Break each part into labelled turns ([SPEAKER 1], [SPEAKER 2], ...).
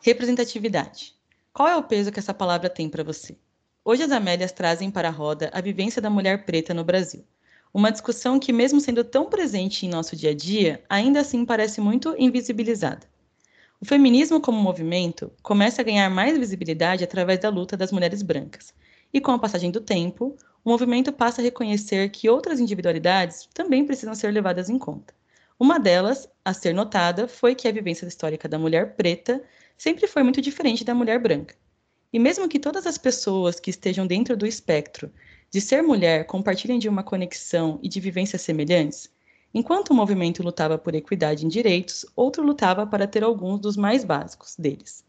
[SPEAKER 1] Representatividade. Qual é o peso que essa palavra tem para você? Hoje as Amélias trazem para a roda a vivência da mulher preta no Brasil. Uma discussão que, mesmo sendo tão presente em nosso dia a dia, ainda assim parece muito invisibilizada. O feminismo como movimento começa a ganhar mais visibilidade através da luta das mulheres brancas. E com a passagem do tempo, o movimento passa a reconhecer que outras individualidades também precisam ser levadas em conta. Uma delas, a ser notada, foi que a vivência histórica da mulher preta sempre foi muito diferente da mulher branca. E mesmo que todas as pessoas que estejam dentro do espectro de ser mulher compartilhem de uma conexão e de vivências semelhantes, Enquanto o movimento lutava por equidade em direitos, outro lutava para ter alguns dos mais básicos deles.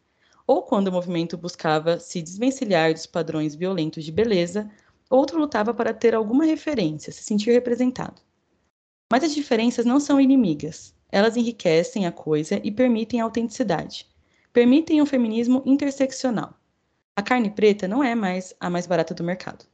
[SPEAKER 1] Ou quando o movimento buscava se desvencilhar dos padrões violentos de beleza, outro lutava para ter alguma referência, se sentir representado. Mas as diferenças não são inimigas. Elas enriquecem a coisa e permitem a autenticidade. Permitem um feminismo interseccional. A carne preta não é mais a mais barata do mercado.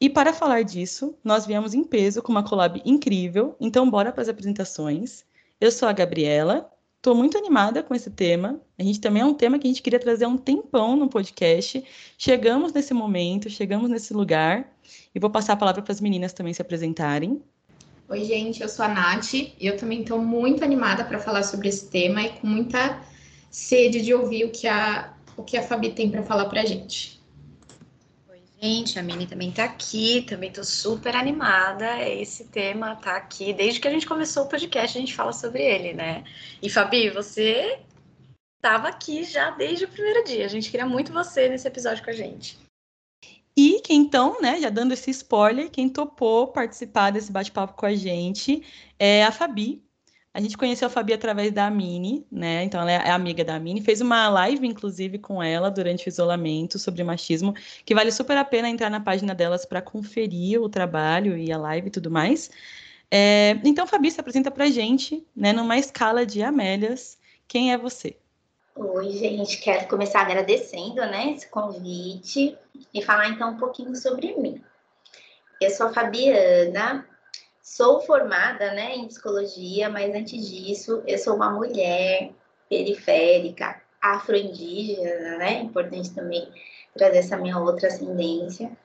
[SPEAKER 1] E para falar disso, nós viemos em peso com uma collab incrível, então bora para as apresentações. Eu sou a Gabriela, estou muito animada com esse tema. A gente também é um tema que a gente queria trazer há um tempão no podcast. Chegamos nesse momento, chegamos nesse lugar. E vou passar a palavra para as meninas também se apresentarem.
[SPEAKER 2] Oi, gente, eu sou a Nath e eu também estou muito animada para falar sobre esse tema e com muita sede de ouvir o que a, o que a Fabi tem para falar para a gente.
[SPEAKER 3] Gente, a Mini também tá aqui, também tô super animada. Esse tema tá aqui. Desde que a gente começou o podcast, a gente fala sobre ele, né? E Fabi, você tava aqui já desde o primeiro dia. A gente queria muito você nesse episódio com a gente.
[SPEAKER 1] E quem então, né, já dando esse spoiler, quem topou participar desse bate-papo com a gente é a Fabi, a gente conheceu a Fabi através da Mini, né? Então ela é amiga da Mini. Fez uma live, inclusive, com ela durante o isolamento sobre machismo, que vale super a pena entrar na página delas para conferir o trabalho e a live e tudo mais. É, então, Fabi, se apresenta para a gente, né, numa escala de Amélias. Quem é você?
[SPEAKER 4] Oi, gente. Quero começar agradecendo né, esse convite e falar então um pouquinho sobre mim. Eu sou a Fabiana, Sou formada né, em psicologia, mas antes disso, eu sou uma mulher periférica, afro-indígena, né? Importante também trazer essa minha outra ascendência.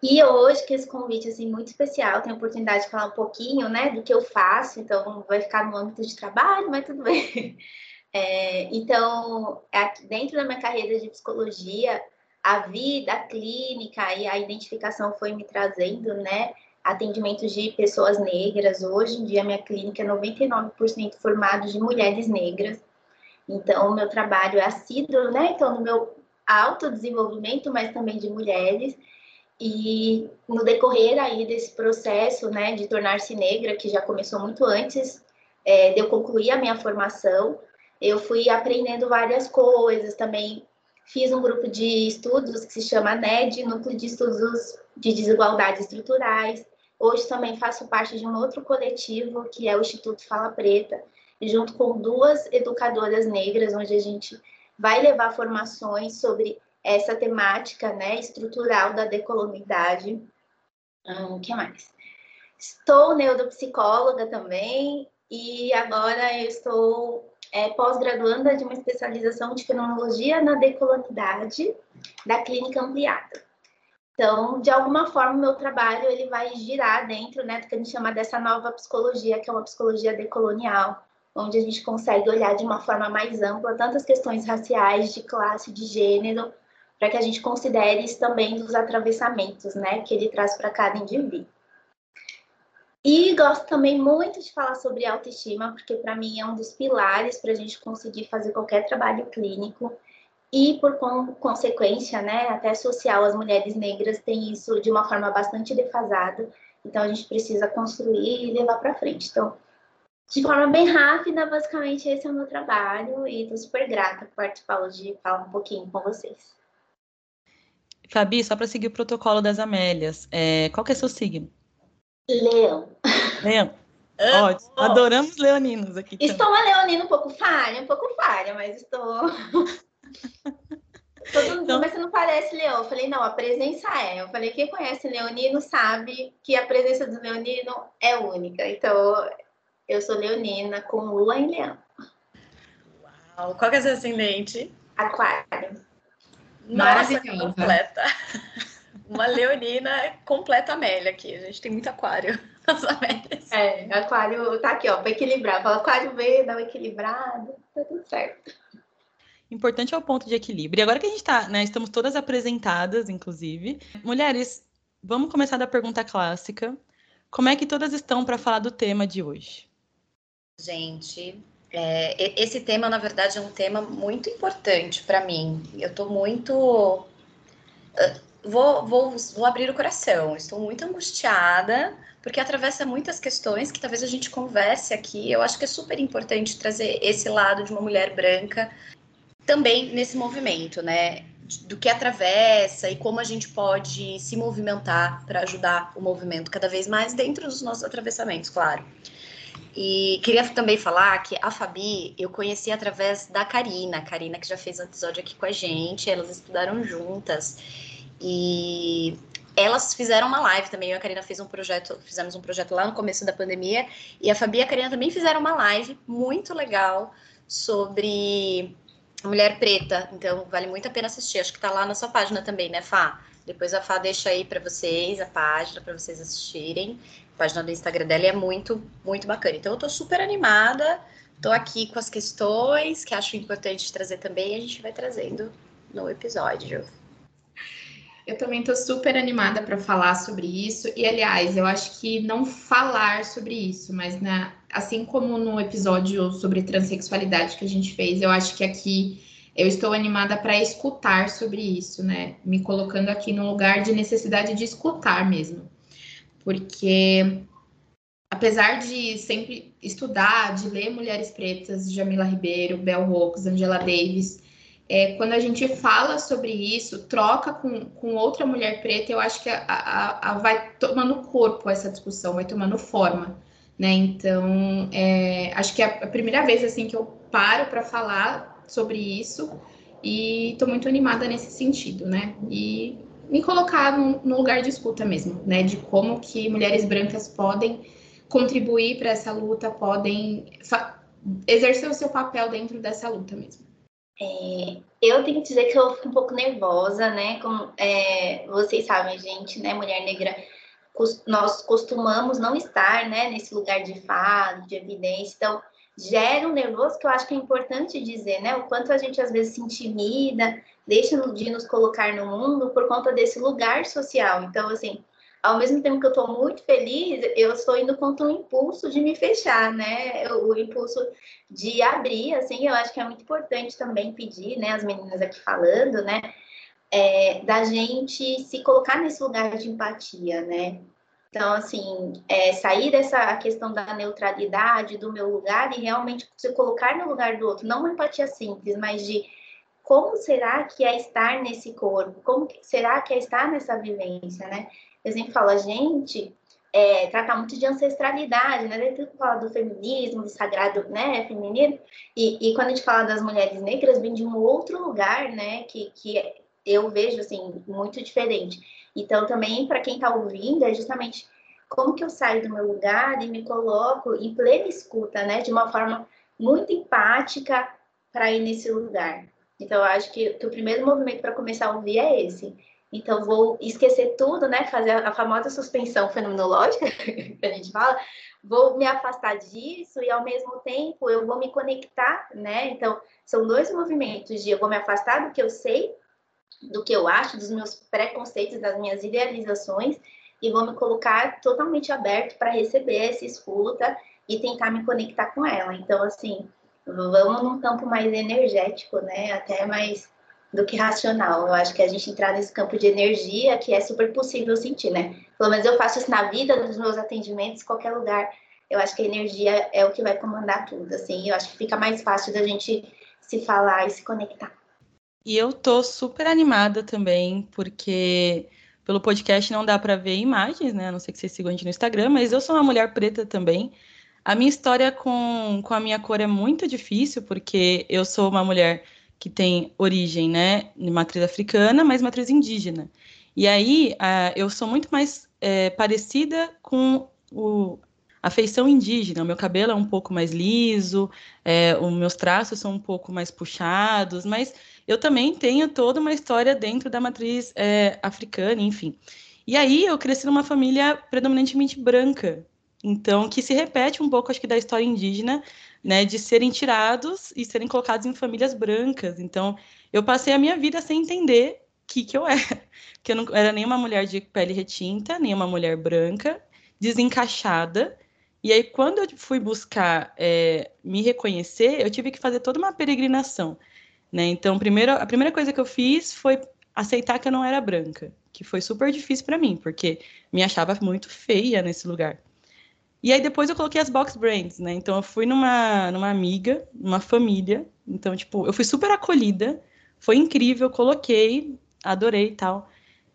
[SPEAKER 4] E hoje, que esse convite assim, muito especial, tenho a oportunidade de falar um pouquinho né, do que eu faço, então vai ficar no âmbito de trabalho, mas tudo bem. É, então, dentro da minha carreira de psicologia, a vida, a clínica e a identificação foi me trazendo, né? Atendimentos de pessoas negras. Hoje em dia, minha clínica é 99% formada de mulheres negras. Então, o meu trabalho é assíduo, né? Então, no meu autodesenvolvimento, mas também de mulheres. E no decorrer aí desse processo, né, de tornar-se negra, que já começou muito antes é, de eu concluir a minha formação, eu fui aprendendo várias coisas. Também fiz um grupo de estudos que se chama NED, Núcleo de Estudos de Desigualdades Estruturais. Hoje também faço parte de um outro coletivo, que é o Instituto Fala Preta, junto com duas educadoras negras, onde a gente vai levar formações sobre essa temática né, estrutural da decolonidade. O que mais? Estou neuropsicóloga também e agora eu estou é, pós-graduanda de uma especialização de fenomenologia na decolonidade da clínica ampliada. Então, de alguma forma, o meu trabalho ele vai girar dentro né, do que a gente chama dessa nova psicologia, que é uma psicologia decolonial, onde a gente consegue olhar de uma forma mais ampla tantas questões raciais, de classe, de gênero, para que a gente considere isso também dos atravessamentos né, que ele traz para cada indivíduo. E gosto também muito de falar sobre autoestima, porque para mim é um dos pilares para a gente conseguir fazer qualquer trabalho clínico e por consequência, né, até social, as mulheres negras têm isso de uma forma bastante defasada. Então a gente precisa construir e levar para frente. Então, de forma bem rápida, basicamente esse é o meu trabalho e estou super grata por participar hoje de falar um pouquinho com vocês.
[SPEAKER 1] Fabi, só para seguir o protocolo das Amélias, é, qual que é seu signo?
[SPEAKER 4] Leão.
[SPEAKER 1] Leão. Ótimo. Adoramos leoninos aqui.
[SPEAKER 4] Estou uma leonina um pouco falha, um pouco falha, mas estou Todo mundo, então... mas você não parece leão. Eu falei, não, a presença é. Eu falei, quem conhece leonino sabe que a presença do leonino é única. Então, eu sou leonina com lua em leão.
[SPEAKER 3] Qual que é seu ascendente?
[SPEAKER 4] Aquário.
[SPEAKER 3] Nossa, completa. Uma leonina completa Amélia aqui. A gente tem muito aquário nas Amélias.
[SPEAKER 4] É, aquário tá aqui, ó, para equilibrar. Fala aquário veio, dá uma equilibrada, tá tudo certo.
[SPEAKER 1] Importante é o ponto de equilíbrio. E agora que a gente tá, né, estamos todas apresentadas, inclusive. Mulheres, vamos começar da pergunta clássica. Como é que todas estão para falar do tema de hoje?
[SPEAKER 3] Gente, é, esse tema, na verdade, é um tema muito importante para mim. Eu estou muito. Ah, vou, vou, vou abrir o coração. Estou muito angustiada, porque atravessa muitas questões que talvez a gente converse aqui. Eu acho que é super importante trazer esse lado de uma mulher branca também nesse movimento, né? Do que atravessa e como a gente pode se movimentar para ajudar o movimento cada vez mais dentro dos nossos atravessamentos, claro. E queria também falar que a Fabi eu conheci através da Karina, a Karina que já fez um episódio aqui com a gente, elas estudaram juntas. E elas fizeram uma live também, eu e a Karina fez um projeto, fizemos um projeto lá no começo da pandemia, e a Fabi e a Karina também fizeram uma live muito legal sobre mulher preta, então vale muito a pena assistir. Acho que tá lá na sua página também, né, Fá? Depois a Fá deixa aí para vocês a página para vocês assistirem página do Instagram dela é muito, muito bacana. Então eu tô super animada, tô aqui com as questões que acho importante trazer também, e a gente vai trazendo no episódio.
[SPEAKER 2] Eu também tô super animada para falar sobre isso. E aliás, eu acho que não falar sobre isso, mas né, assim como no episódio sobre transexualidade que a gente fez, eu acho que aqui eu estou animada para escutar sobre isso, né? Me colocando aqui no lugar de necessidade de escutar mesmo porque apesar de sempre estudar, de ler mulheres pretas, Jamila Ribeiro, Bell Hooks, Angela Davis, é, quando a gente fala sobre isso, troca com, com outra mulher preta, eu acho que a, a, a vai tomando corpo essa discussão, vai tomando forma, né? Então, é, acho que é a primeira vez assim que eu paro para falar sobre isso e estou muito animada nesse sentido, né? E me colocar no, no lugar de escuta mesmo, né? De como que mulheres brancas podem contribuir para essa luta, podem exercer o seu papel dentro dessa luta mesmo.
[SPEAKER 4] É, eu tenho que dizer que eu fico um pouco nervosa, né? Como é, vocês sabem, gente, né? Mulher negra, nós costumamos não estar, né? Nesse lugar de fala, de evidência. Então, gera um nervoso que eu acho que é importante dizer, né? O quanto a gente às vezes se intimida, deixa de nos colocar no mundo por conta desse lugar social. Então, assim, ao mesmo tempo que eu estou muito feliz, eu estou indo contra o impulso de me fechar, né? O impulso de abrir, assim, eu acho que é muito importante também pedir, né? As meninas aqui falando, né? É, da gente se colocar nesse lugar de empatia, né? Então, assim, é, sair dessa questão da neutralidade, do meu lugar, e realmente se colocar no lugar do outro, não uma empatia simples, mas de como será que é estar nesse corpo? Como será que é estar nessa vivência, né? Eu sempre falo, a gente é, trata muito de ancestralidade, né? Dentro fala do feminismo, do sagrado, né, feminino, e, e, quando a gente fala das mulheres negras, vem de um outro lugar, né, que, que eu vejo, assim, muito diferente. Então, também, para quem está ouvindo, é justamente como que eu saio do meu lugar e me coloco em plena escuta, né? De uma forma muito empática para ir nesse lugar. Então, eu acho que, que o primeiro movimento para começar a ouvir é esse. Então, vou esquecer tudo, né? Fazer a famosa suspensão fenomenológica, que a gente fala. Vou me afastar disso e, ao mesmo tempo, eu vou me conectar, né? Então, são dois movimentos de eu vou me afastar do que eu sei do que eu acho, dos meus preconceitos, das minhas idealizações, e vou me colocar totalmente aberto para receber essa escuta e tentar me conectar com ela. Então, assim, vamos num campo mais energético, né? Até mais do que racional. Eu acho que a gente entrar nesse campo de energia que é super possível sentir, né? Pelo menos eu faço isso na vida, nos meus atendimentos, qualquer lugar. Eu acho que a energia é o que vai comandar tudo, assim. Eu acho que fica mais fácil da gente se falar e se conectar.
[SPEAKER 1] E eu tô super animada também, porque pelo podcast não dá para ver imagens, né? A não ser que vocês sigam a gente no Instagram, mas eu sou uma mulher preta também. A minha história com, com a minha cor é muito difícil, porque eu sou uma mulher que tem origem, né, de matriz africana, mas matriz indígena. E aí eu sou muito mais é, parecida com o, a feição indígena. O meu cabelo é um pouco mais liso, é, os meus traços são um pouco mais puxados, mas eu também tenho toda uma história dentro da matriz é, africana, enfim. E aí eu cresci numa família predominantemente branca, então que se repete um pouco, acho que, da história indígena, né, de serem tirados e serem colocados em famílias brancas. Então eu passei a minha vida sem entender o que, que eu era, que eu não era nem uma mulher de pele retinta, nem uma mulher branca, desencaixada. E aí, quando eu fui buscar é, me reconhecer, eu tive que fazer toda uma peregrinação. Né? Então, primeiro, a primeira coisa que eu fiz foi aceitar que eu não era branca, que foi super difícil para mim, porque me achava muito feia nesse lugar. E aí depois eu coloquei as box brands, né? Então eu fui numa, numa amiga, numa família. Então, tipo, eu fui super acolhida, foi incrível, coloquei, adorei e tal.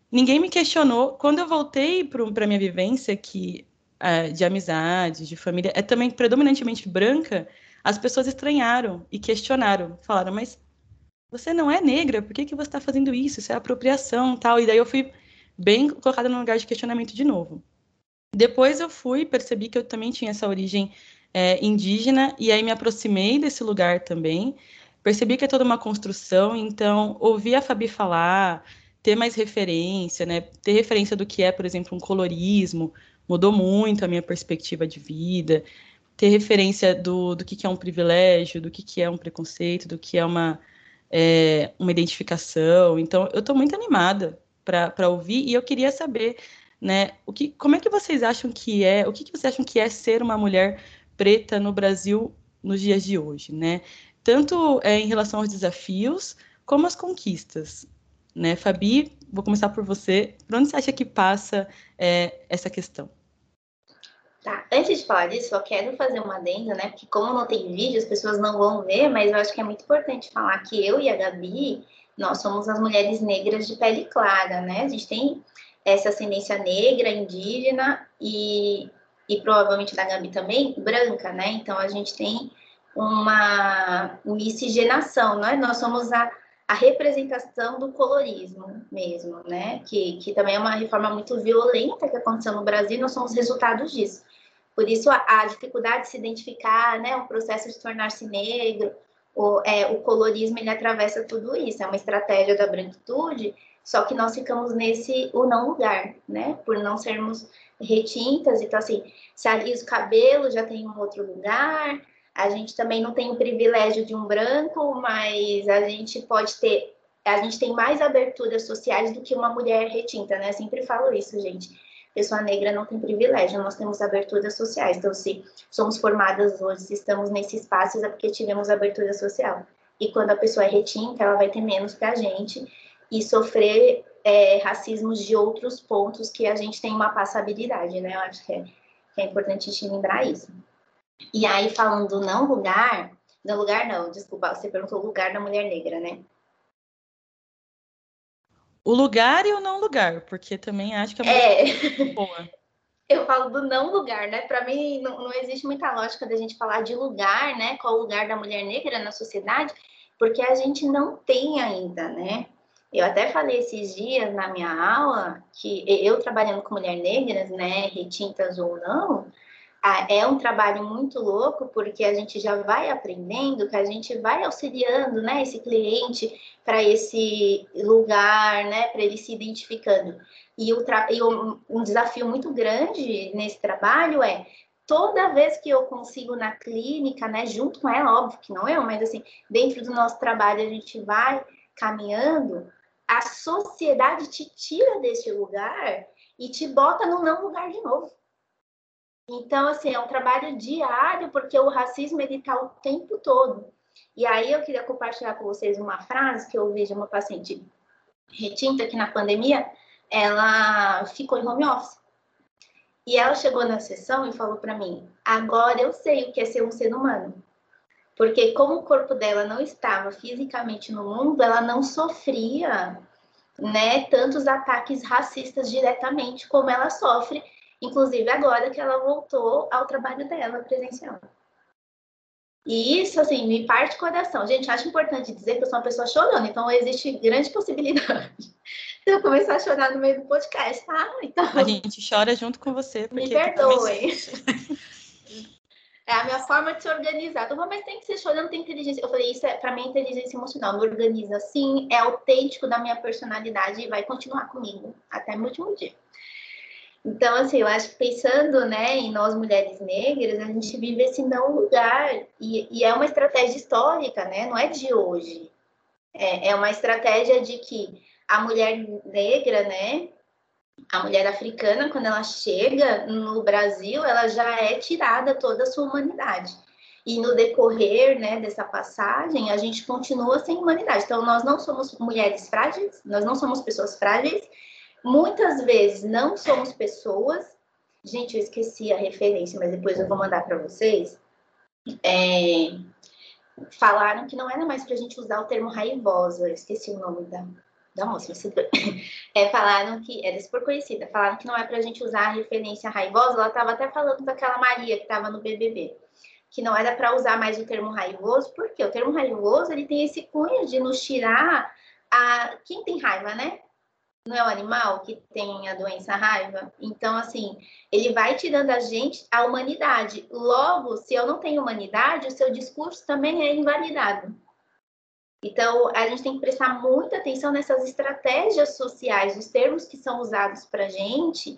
[SPEAKER 1] Ninguém me questionou. Quando eu voltei para minha vivência, que é, de amizade, de família, é também predominantemente branca, as pessoas estranharam e questionaram. Falaram, mas você não é negra, por que, que você está fazendo isso? Isso é apropriação tal. E daí eu fui bem colocada no lugar de questionamento de novo. Depois eu fui, percebi que eu também tinha essa origem é, indígena, e aí me aproximei desse lugar também. Percebi que é toda uma construção, então ouvir a Fabi falar, ter mais referência, né? Ter referência do que é, por exemplo, um colorismo, mudou muito a minha perspectiva de vida. Ter referência do, do que, que é um privilégio, do que, que é um preconceito, do que é uma, é, uma identificação. Então, eu estou muito animada para ouvir e eu queria saber, né, o que, como é que vocês acham que é, o que, que vocês acham que é ser uma mulher preta no Brasil nos dias de hoje, né? Tanto é, em relação aos desafios como as conquistas. Né? Fabi, vou começar por você. Por onde você acha que passa é, essa questão?
[SPEAKER 4] Tá, antes de falar disso, eu quero fazer uma adendo, né? Porque como não tem vídeo, as pessoas não vão ver, mas eu acho que é muito importante falar que eu e a Gabi, nós somos as mulheres negras de pele clara, né? A gente tem essa ascendência negra, indígena e, e provavelmente da Gabi também, branca, né? Então a gente tem uma miscigenação, né? Nós somos a a representação do colorismo mesmo, né? Que, que também é uma reforma muito violenta que aconteceu no Brasil, nós somos resultados disso. Por isso, a, a dificuldade de se identificar, né? O processo de tornar-se negro, o, é, o colorismo, ele atravessa tudo isso. É uma estratégia da branquitude, só que nós ficamos nesse o não lugar, né? Por não sermos retintas. Então, assim, se alisa o cabelo, já tem um outro lugar a gente também não tem o privilégio de um branco, mas a gente pode ter, a gente tem mais aberturas sociais do que uma mulher retinta, né? Eu sempre falo isso, gente. Pessoa negra não tem privilégio, nós temos aberturas sociais. Então, se somos formadas hoje, se estamos nesse espaço, é porque tivemos abertura social. E quando a pessoa é retinta, ela vai ter menos que a gente e sofrer é, racismos de outros pontos que a gente tem uma passabilidade, né? Eu acho que é, que é importante a gente lembrar isso. E aí, falando do não lugar, não lugar não, desculpa, você perguntou o lugar da mulher negra, né?
[SPEAKER 1] O lugar e o não lugar, porque também acho que
[SPEAKER 4] é, é... boa. Eu falo do não lugar, né? Para mim, não, não existe muita lógica da gente falar de lugar, né? Qual o lugar da mulher negra na sociedade, porque a gente não tem ainda, né? Eu até falei esses dias na minha aula que eu trabalhando com mulheres negras, né, retintas ou não, é um trabalho muito louco, porque a gente já vai aprendendo, que a gente vai auxiliando né, esse cliente para esse lugar, né, para ele se identificando. E, o e um, um desafio muito grande nesse trabalho é toda vez que eu consigo na clínica, né, junto com ela, óbvio que não eu, mas assim, dentro do nosso trabalho a gente vai caminhando, a sociedade te tira desse lugar e te bota no não lugar de novo. Então, assim, é um trabalho diário, porque o racismo ele está o tempo todo. E aí eu queria compartilhar com vocês uma frase que eu ouvi de uma paciente retinta que na pandemia ela ficou em home office. E ela chegou na sessão e falou para mim: agora eu sei o que é ser um ser humano. Porque como o corpo dela não estava fisicamente no mundo, ela não sofria né, tantos ataques racistas diretamente como ela sofre inclusive agora que ela voltou ao trabalho dela presencial. E isso, assim, me parte o coração. Gente, acho importante dizer que eu sou uma pessoa chorando, então existe grande possibilidade de eu começar a chorar no meio do podcast, tá? Então...
[SPEAKER 1] A gente chora junto com você.
[SPEAKER 4] Me perdoem. É a minha forma de se organizar. Falei, mas tem que ser chorando, tem inteligência. Eu falei, isso é para mim inteligência emocional. Me organiza assim, é autêntico da minha personalidade e vai continuar comigo até o último dia. Então, assim, eu acho que pensando né, em nós mulheres negras, a gente vive esse não lugar, e, e é uma estratégia histórica, né? Não é de hoje. É, é uma estratégia de que a mulher negra, né? A mulher africana, quando ela chega no Brasil, ela já é tirada toda a sua humanidade. E no decorrer né, dessa passagem, a gente continua sem humanidade. Então, nós não somos mulheres frágeis, nós não somos pessoas frágeis, Muitas vezes não somos pessoas. Gente, eu esqueci a referência, mas depois eu vou mandar para vocês. É, falaram que não era mais para a gente usar o termo raivosa. Eu esqueci o nome da, da moça. É, falaram que era super conhecida. Falaram que não é para a gente usar a referência raivosa. Ela estava até falando daquela Maria que estava no BBB que não era para usar mais o termo raivoso, porque o termo raivoso ele tem esse cunho de nos tirar a quem tem raiva, né? não é o animal que tem a doença raiva? Então, assim, ele vai tirando a gente a humanidade. Logo, se eu não tenho humanidade, o seu discurso também é invalidado. Então, a gente tem que prestar muita atenção nessas estratégias sociais, os termos que são usados para a gente,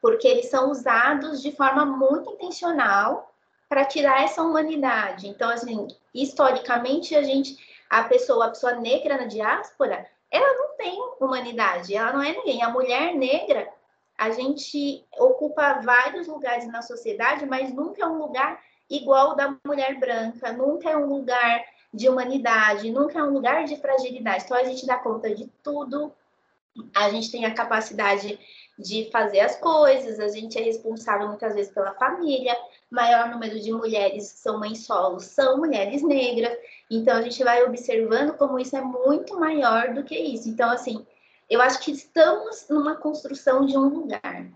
[SPEAKER 4] porque eles são usados de forma muito intencional para tirar essa humanidade. Então, assim, historicamente, a gente, a pessoa, a pessoa negra na diáspora, ela não tem humanidade, ela não é ninguém. A mulher negra, a gente ocupa vários lugares na sociedade, mas nunca é um lugar igual da mulher branca, nunca é um lugar de humanidade, nunca é um lugar de fragilidade. Então a gente dá conta de tudo, a gente tem a capacidade de fazer as coisas, a gente é responsável muitas vezes pela família, maior número de mulheres que são mães solos são mulheres negras, então a gente vai observando como isso é muito maior do que isso. Então, assim, eu acho que estamos numa construção de um lugar,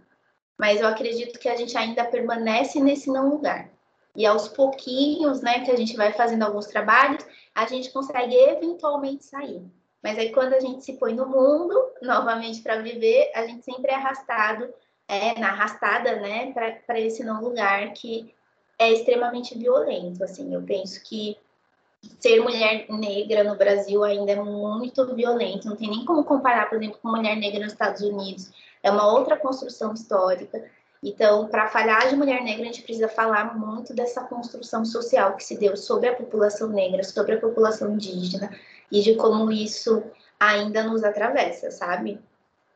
[SPEAKER 4] mas eu acredito que a gente ainda permanece nesse não lugar. E aos pouquinhos, né, que a gente vai fazendo alguns trabalhos, a gente consegue eventualmente sair. Mas aí quando a gente se põe no mundo, novamente para viver, a gente sempre é arrastado, é, na arrastada, né, para esse não lugar que é extremamente violento. Assim, eu penso que ser mulher negra no Brasil ainda é muito violento, não tem nem como comparar, por exemplo, com mulher negra nos Estados Unidos. É uma outra construção histórica. Então, para falar de mulher negra, a gente precisa falar muito dessa construção social que se deu sobre a população negra, sobre a população indígena, e de como isso ainda nos atravessa, sabe?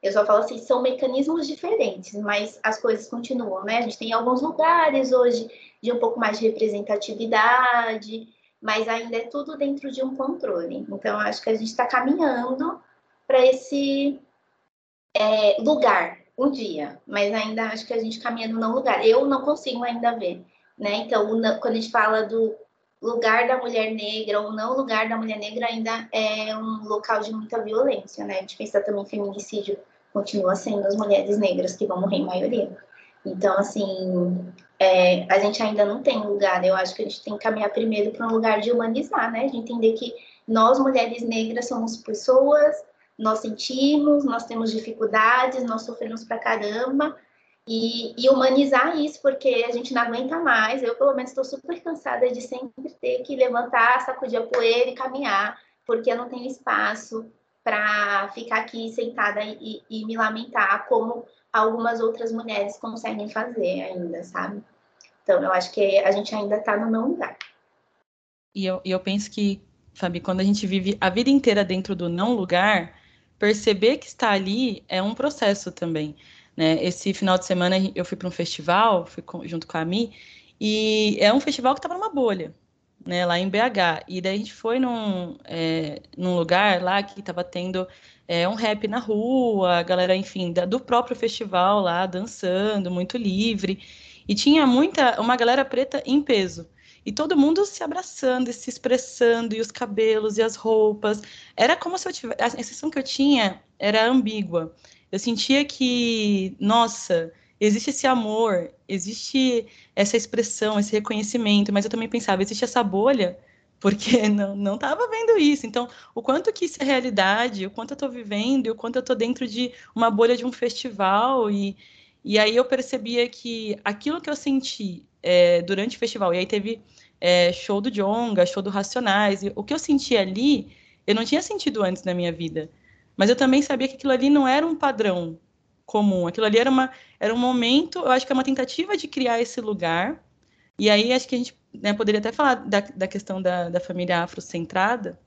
[SPEAKER 4] Eu só falo assim, são mecanismos diferentes, mas as coisas continuam, né? A gente tem alguns lugares hoje de um pouco mais de representatividade, mas ainda é tudo dentro de um controle. Então, acho que a gente está caminhando para esse é, lugar um dia, mas ainda acho que a gente caminha no não lugar. Eu não consigo ainda ver, né? Então, quando a gente fala do lugar da mulher negra ou não lugar da mulher negra ainda é um local de muita violência, né? A gente pensa também feminicídio continua sendo as mulheres negras que vão morrer em maioria. Então, assim, é, a gente ainda não tem lugar. Eu acho que a gente tem que caminhar primeiro para um lugar de humanizar, né? De entender que nós, mulheres negras, somos pessoas, nós sentimos, nós temos dificuldades, nós sofremos pra caramba, e, e, humanizar isso, porque a gente não aguenta mais. Eu, pelo menos, estou super cansada de sempre ter que levantar, sacudir a poeira e caminhar, porque eu não tenho espaço para ficar aqui sentada e, e, me lamentar, como algumas outras mulheres conseguem fazer ainda, sabe? Então, eu acho que a gente ainda está no não lugar.
[SPEAKER 1] E eu, eu penso que, Fabi, quando a gente vive a vida inteira dentro do não lugar, perceber que está ali é um processo também. Né? Esse final de semana eu fui para um festival, fui com, junto com a Mi, e é um festival que estava numa bolha, né, lá em BH. E daí a gente foi num, é, num lugar lá que estava tendo é, um rap na rua, a galera, enfim, da, do próprio festival lá dançando, muito livre. E tinha muita, uma galera preta em peso. E todo mundo se abraçando e se expressando, e os cabelos e as roupas. Era como se eu tivesse. A sensação que eu tinha era ambígua. Eu sentia que, nossa, existe esse amor, existe essa expressão, esse reconhecimento, mas eu também pensava, existe essa bolha, porque não não estava vendo isso. Então, o quanto que isso é realidade, o quanto eu estou vivendo, o quanto eu estou dentro de uma bolha de um festival, e, e aí eu percebia que aquilo que eu senti é, durante o festival. E aí teve é, show do Jonga, show do Racionais. O que eu senti ali, eu não tinha sentido antes na minha vida. Mas eu também sabia que aquilo ali não era um padrão comum. Aquilo ali era, uma, era um momento, eu acho que é uma tentativa de criar esse lugar. E aí acho que a gente né, poderia até falar da, da questão da, da família afrocentrada,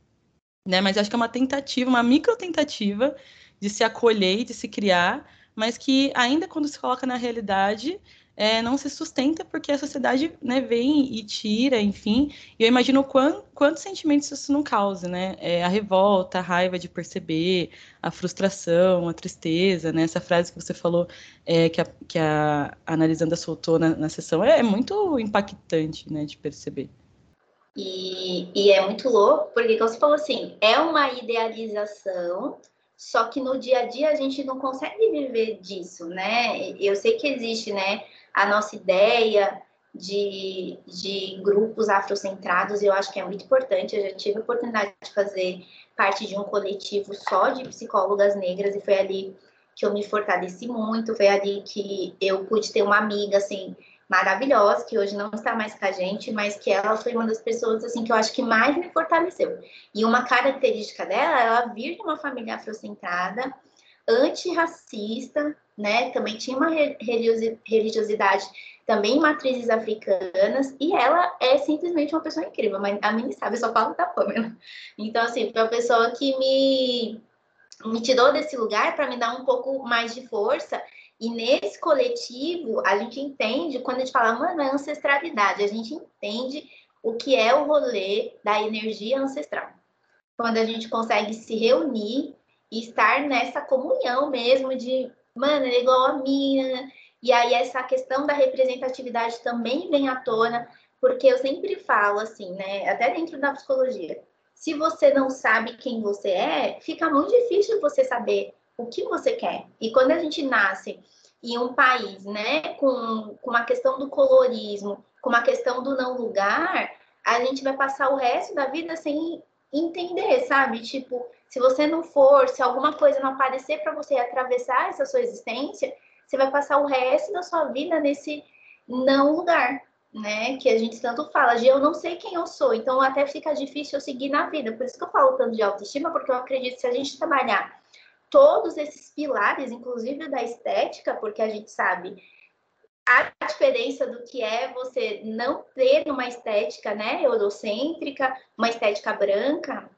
[SPEAKER 1] né? Mas acho que é uma tentativa, uma micro tentativa de se acolher e de se criar, mas que ainda quando se coloca na realidade é, não se sustenta porque a sociedade né, vem e tira, enfim. E eu imagino quant, quantos sentimentos isso não causa, né? É, a revolta, a raiva de perceber, a frustração, a tristeza, né? Essa frase que você falou é, que, a, que a Analisanda soltou na, na sessão é, é muito impactante, né, de perceber.
[SPEAKER 4] E, e, é muito louco, porque você falou assim, é uma idealização só que no dia a dia a gente não consegue viver disso, né? Eu sei que existe, né, a nossa ideia de, de grupos afrocentrados, eu acho que é muito importante. Eu já tive a oportunidade de fazer parte de um coletivo só de psicólogas negras, e foi ali que eu me fortaleci muito, foi ali que eu pude ter uma amiga, assim, maravilhosa, que hoje não está mais com a gente, mas que ela foi uma das pessoas assim que eu acho que mais me fortaleceu. E uma característica dela, ela vir de uma família afrocentrada, antirracista, né? Também tinha uma religiosidade também matrizes africanas, e ela é simplesmente uma pessoa incrível, mas a mim sabe, eu só falo da Pamela. Então, assim, foi uma pessoa que me, me tirou desse lugar para me dar um pouco mais de força e nesse coletivo, a gente entende, quando a gente fala, mano, é ancestralidade, a gente entende o que é o rolê da energia ancestral. Quando a gente consegue se reunir e estar nessa comunhão mesmo de, mano, ele é igual a minha. E aí essa questão da representatividade também vem à tona, porque eu sempre falo assim, né, até dentro da psicologia, se você não sabe quem você é, fica muito difícil você saber o que você quer. E quando a gente nasce em um país, né, com, com uma questão do colorismo, com uma questão do não lugar, a gente vai passar o resto da vida sem entender, sabe? Tipo, se você não for, se alguma coisa não aparecer para você atravessar essa sua existência, você vai passar o resto da sua vida nesse não lugar, né? Que a gente tanto fala, de eu não sei quem eu sou, então até fica difícil eu seguir na vida. Por isso que eu falo tanto de autoestima, porque eu acredito que se a gente trabalhar todos esses pilares, inclusive da estética, porque a gente sabe a diferença do que é você não ter uma estética, né, eurocêntrica, uma estética branca,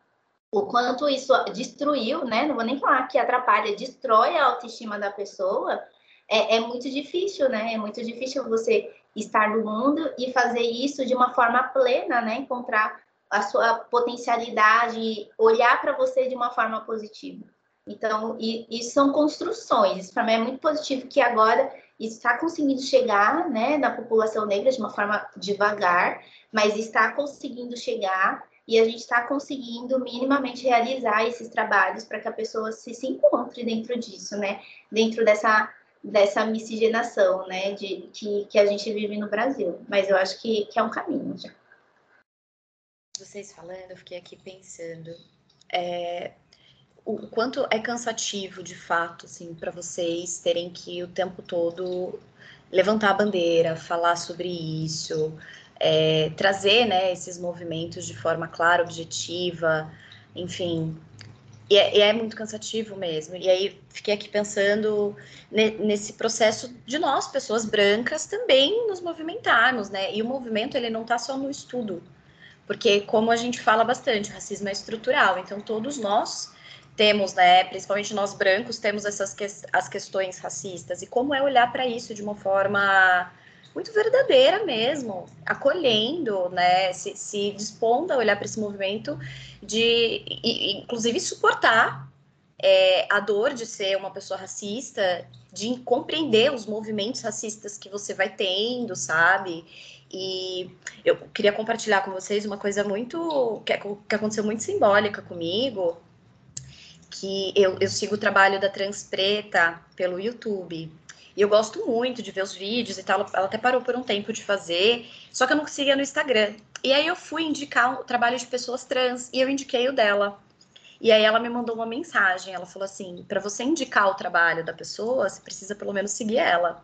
[SPEAKER 4] o quanto isso destruiu, né, não vou nem falar que atrapalha, destrói a autoestima da pessoa, é, é muito difícil, né, é muito difícil você estar no mundo e fazer isso de uma forma plena, né, encontrar a sua potencialidade, olhar para você de uma forma positiva. Então, e são construções. Isso para mim é muito positivo que agora está conseguindo chegar né, na população negra de uma forma devagar, mas está conseguindo chegar e a gente está conseguindo minimamente realizar esses trabalhos para que a pessoa se, se encontre dentro disso, né? Dentro dessa, dessa miscigenação, né? De, que, que a gente vive no Brasil. Mas eu acho que, que é um caminho já.
[SPEAKER 3] Vocês falando, eu fiquei aqui pensando. É, o quanto é cansativo, de fato, assim, para vocês terem que o tempo todo levantar a bandeira, falar sobre isso, é, trazer, né, esses movimentos de forma clara, objetiva, enfim. E é, e é, muito cansativo mesmo. E aí fiquei aqui pensando ne, nesse processo de nós, pessoas brancas, também nos movimentarmos, né? E o movimento ele não está só no estudo, porque como a gente fala bastante, o racismo é estrutural. Então todos nós temos, né, principalmente nós brancos, temos essas que, as questões racistas e como é olhar para isso de uma forma muito verdadeira mesmo, acolhendo, né, se, se dispondo a olhar para esse movimento de, e, inclusive, suportar é, a dor de ser uma pessoa racista, de compreender os movimentos racistas que você vai tendo, sabe? E eu queria compartilhar com vocês uma coisa muito que, que aconteceu muito simbólica comigo, que eu, eu sigo o trabalho da Trans Preta pelo YouTube. E eu gosto muito de ver os vídeos e tal. Ela até parou por um tempo de fazer, só que eu não conseguia no Instagram. E aí eu fui indicar o trabalho de pessoas trans e eu indiquei o dela. E aí ela me mandou uma mensagem. Ela falou assim: para você indicar o trabalho da pessoa, você precisa pelo menos seguir ela.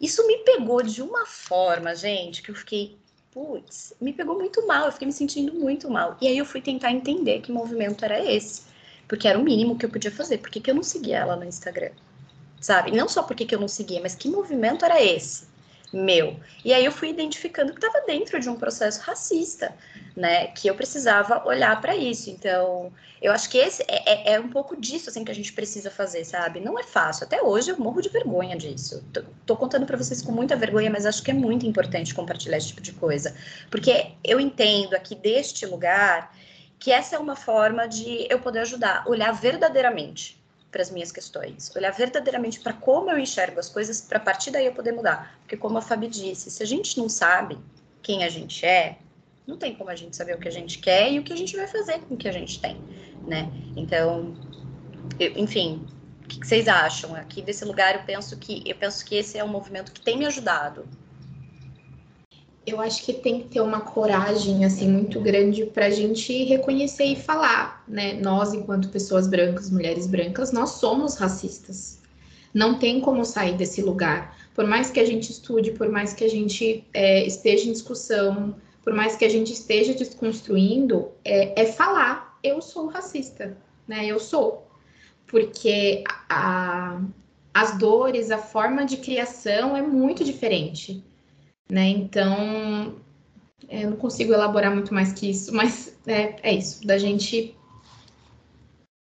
[SPEAKER 3] Isso me pegou de uma forma, gente, que eu fiquei, putz, me pegou muito mal, eu fiquei me sentindo muito mal. E aí eu fui tentar entender que movimento era esse, porque era o mínimo que eu podia fazer. Por que, que eu não seguia ela no Instagram? Sabe? E não só porque que eu não seguia, mas que movimento era esse? meu. E aí eu fui identificando que estava dentro de um processo racista, né? Que eu precisava olhar para isso. Então, eu acho que esse é, é, é, um pouco disso assim que a gente precisa fazer, sabe? Não é fácil. Até hoje eu morro de vergonha disso. Tô, tô contando para vocês com muita vergonha, mas acho que é muito importante compartilhar esse tipo de coisa, porque eu entendo aqui deste lugar que essa é uma forma de eu poder ajudar, olhar verdadeiramente para as minhas questões, olhar verdadeiramente para como eu enxergo as coisas, para partir daí eu poder mudar. Porque, como a Fabi disse, se a gente não sabe quem a gente é, não tem como a gente saber o que a gente quer e o que a gente vai fazer com o que a gente tem, né? Então, eu, enfim, o que vocês acham? Aqui desse lugar, eu penso que eu penso que esse é um movimento que tem me ajudado
[SPEAKER 2] eu acho que tem que ter uma coragem assim muito grande para a gente reconhecer e falar, né? Nós, enquanto pessoas brancas, mulheres brancas, nós somos racistas. Não tem como sair desse lugar. Por mais que a gente estude, por mais que a gente é, esteja em discussão, por mais que a gente esteja desconstruindo, é, é falar: eu sou racista, né? Eu sou, porque a, as dores, a forma de criação é muito diferente né? Então, é, eu não consigo elaborar muito mais que isso, mas é, é isso, da gente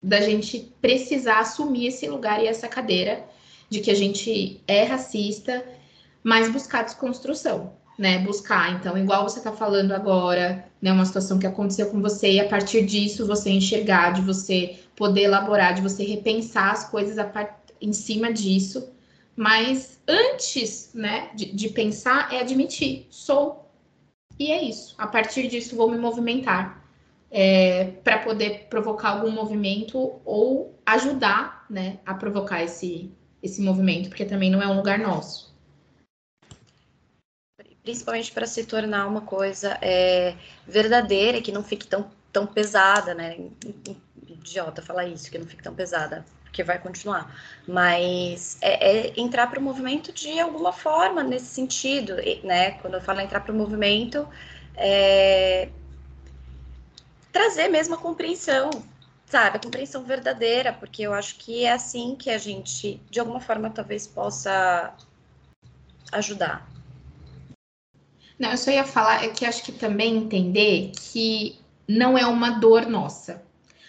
[SPEAKER 2] da gente precisar assumir esse lugar e essa cadeira de que a gente é racista, mas buscar desconstrução, né? Buscar, então, igual você está falando agora, né? Uma situação que aconteceu com você e a partir disso você enxergar, de você poder elaborar, de você repensar as coisas em cima disso mas antes, né, de, de pensar é admitir, sou. E é isso. A partir disso, vou me movimentar é, para poder provocar algum movimento ou ajudar, né, a provocar esse, esse movimento, porque também não é um lugar nosso.
[SPEAKER 3] Principalmente para se tornar uma coisa é, verdadeira, que não fique tão, tão pesada, né? Idiota falar isso, que não fique tão pesada porque vai continuar. Mas é, é entrar para o movimento de alguma forma nesse sentido, né? Quando eu falo entrar para o movimento, é trazer mesmo a compreensão, sabe? A compreensão verdadeira, porque eu acho que é assim que a gente, de alguma forma, talvez possa ajudar.
[SPEAKER 2] Não, eu só ia falar é que acho que também entender que não é uma dor nossa.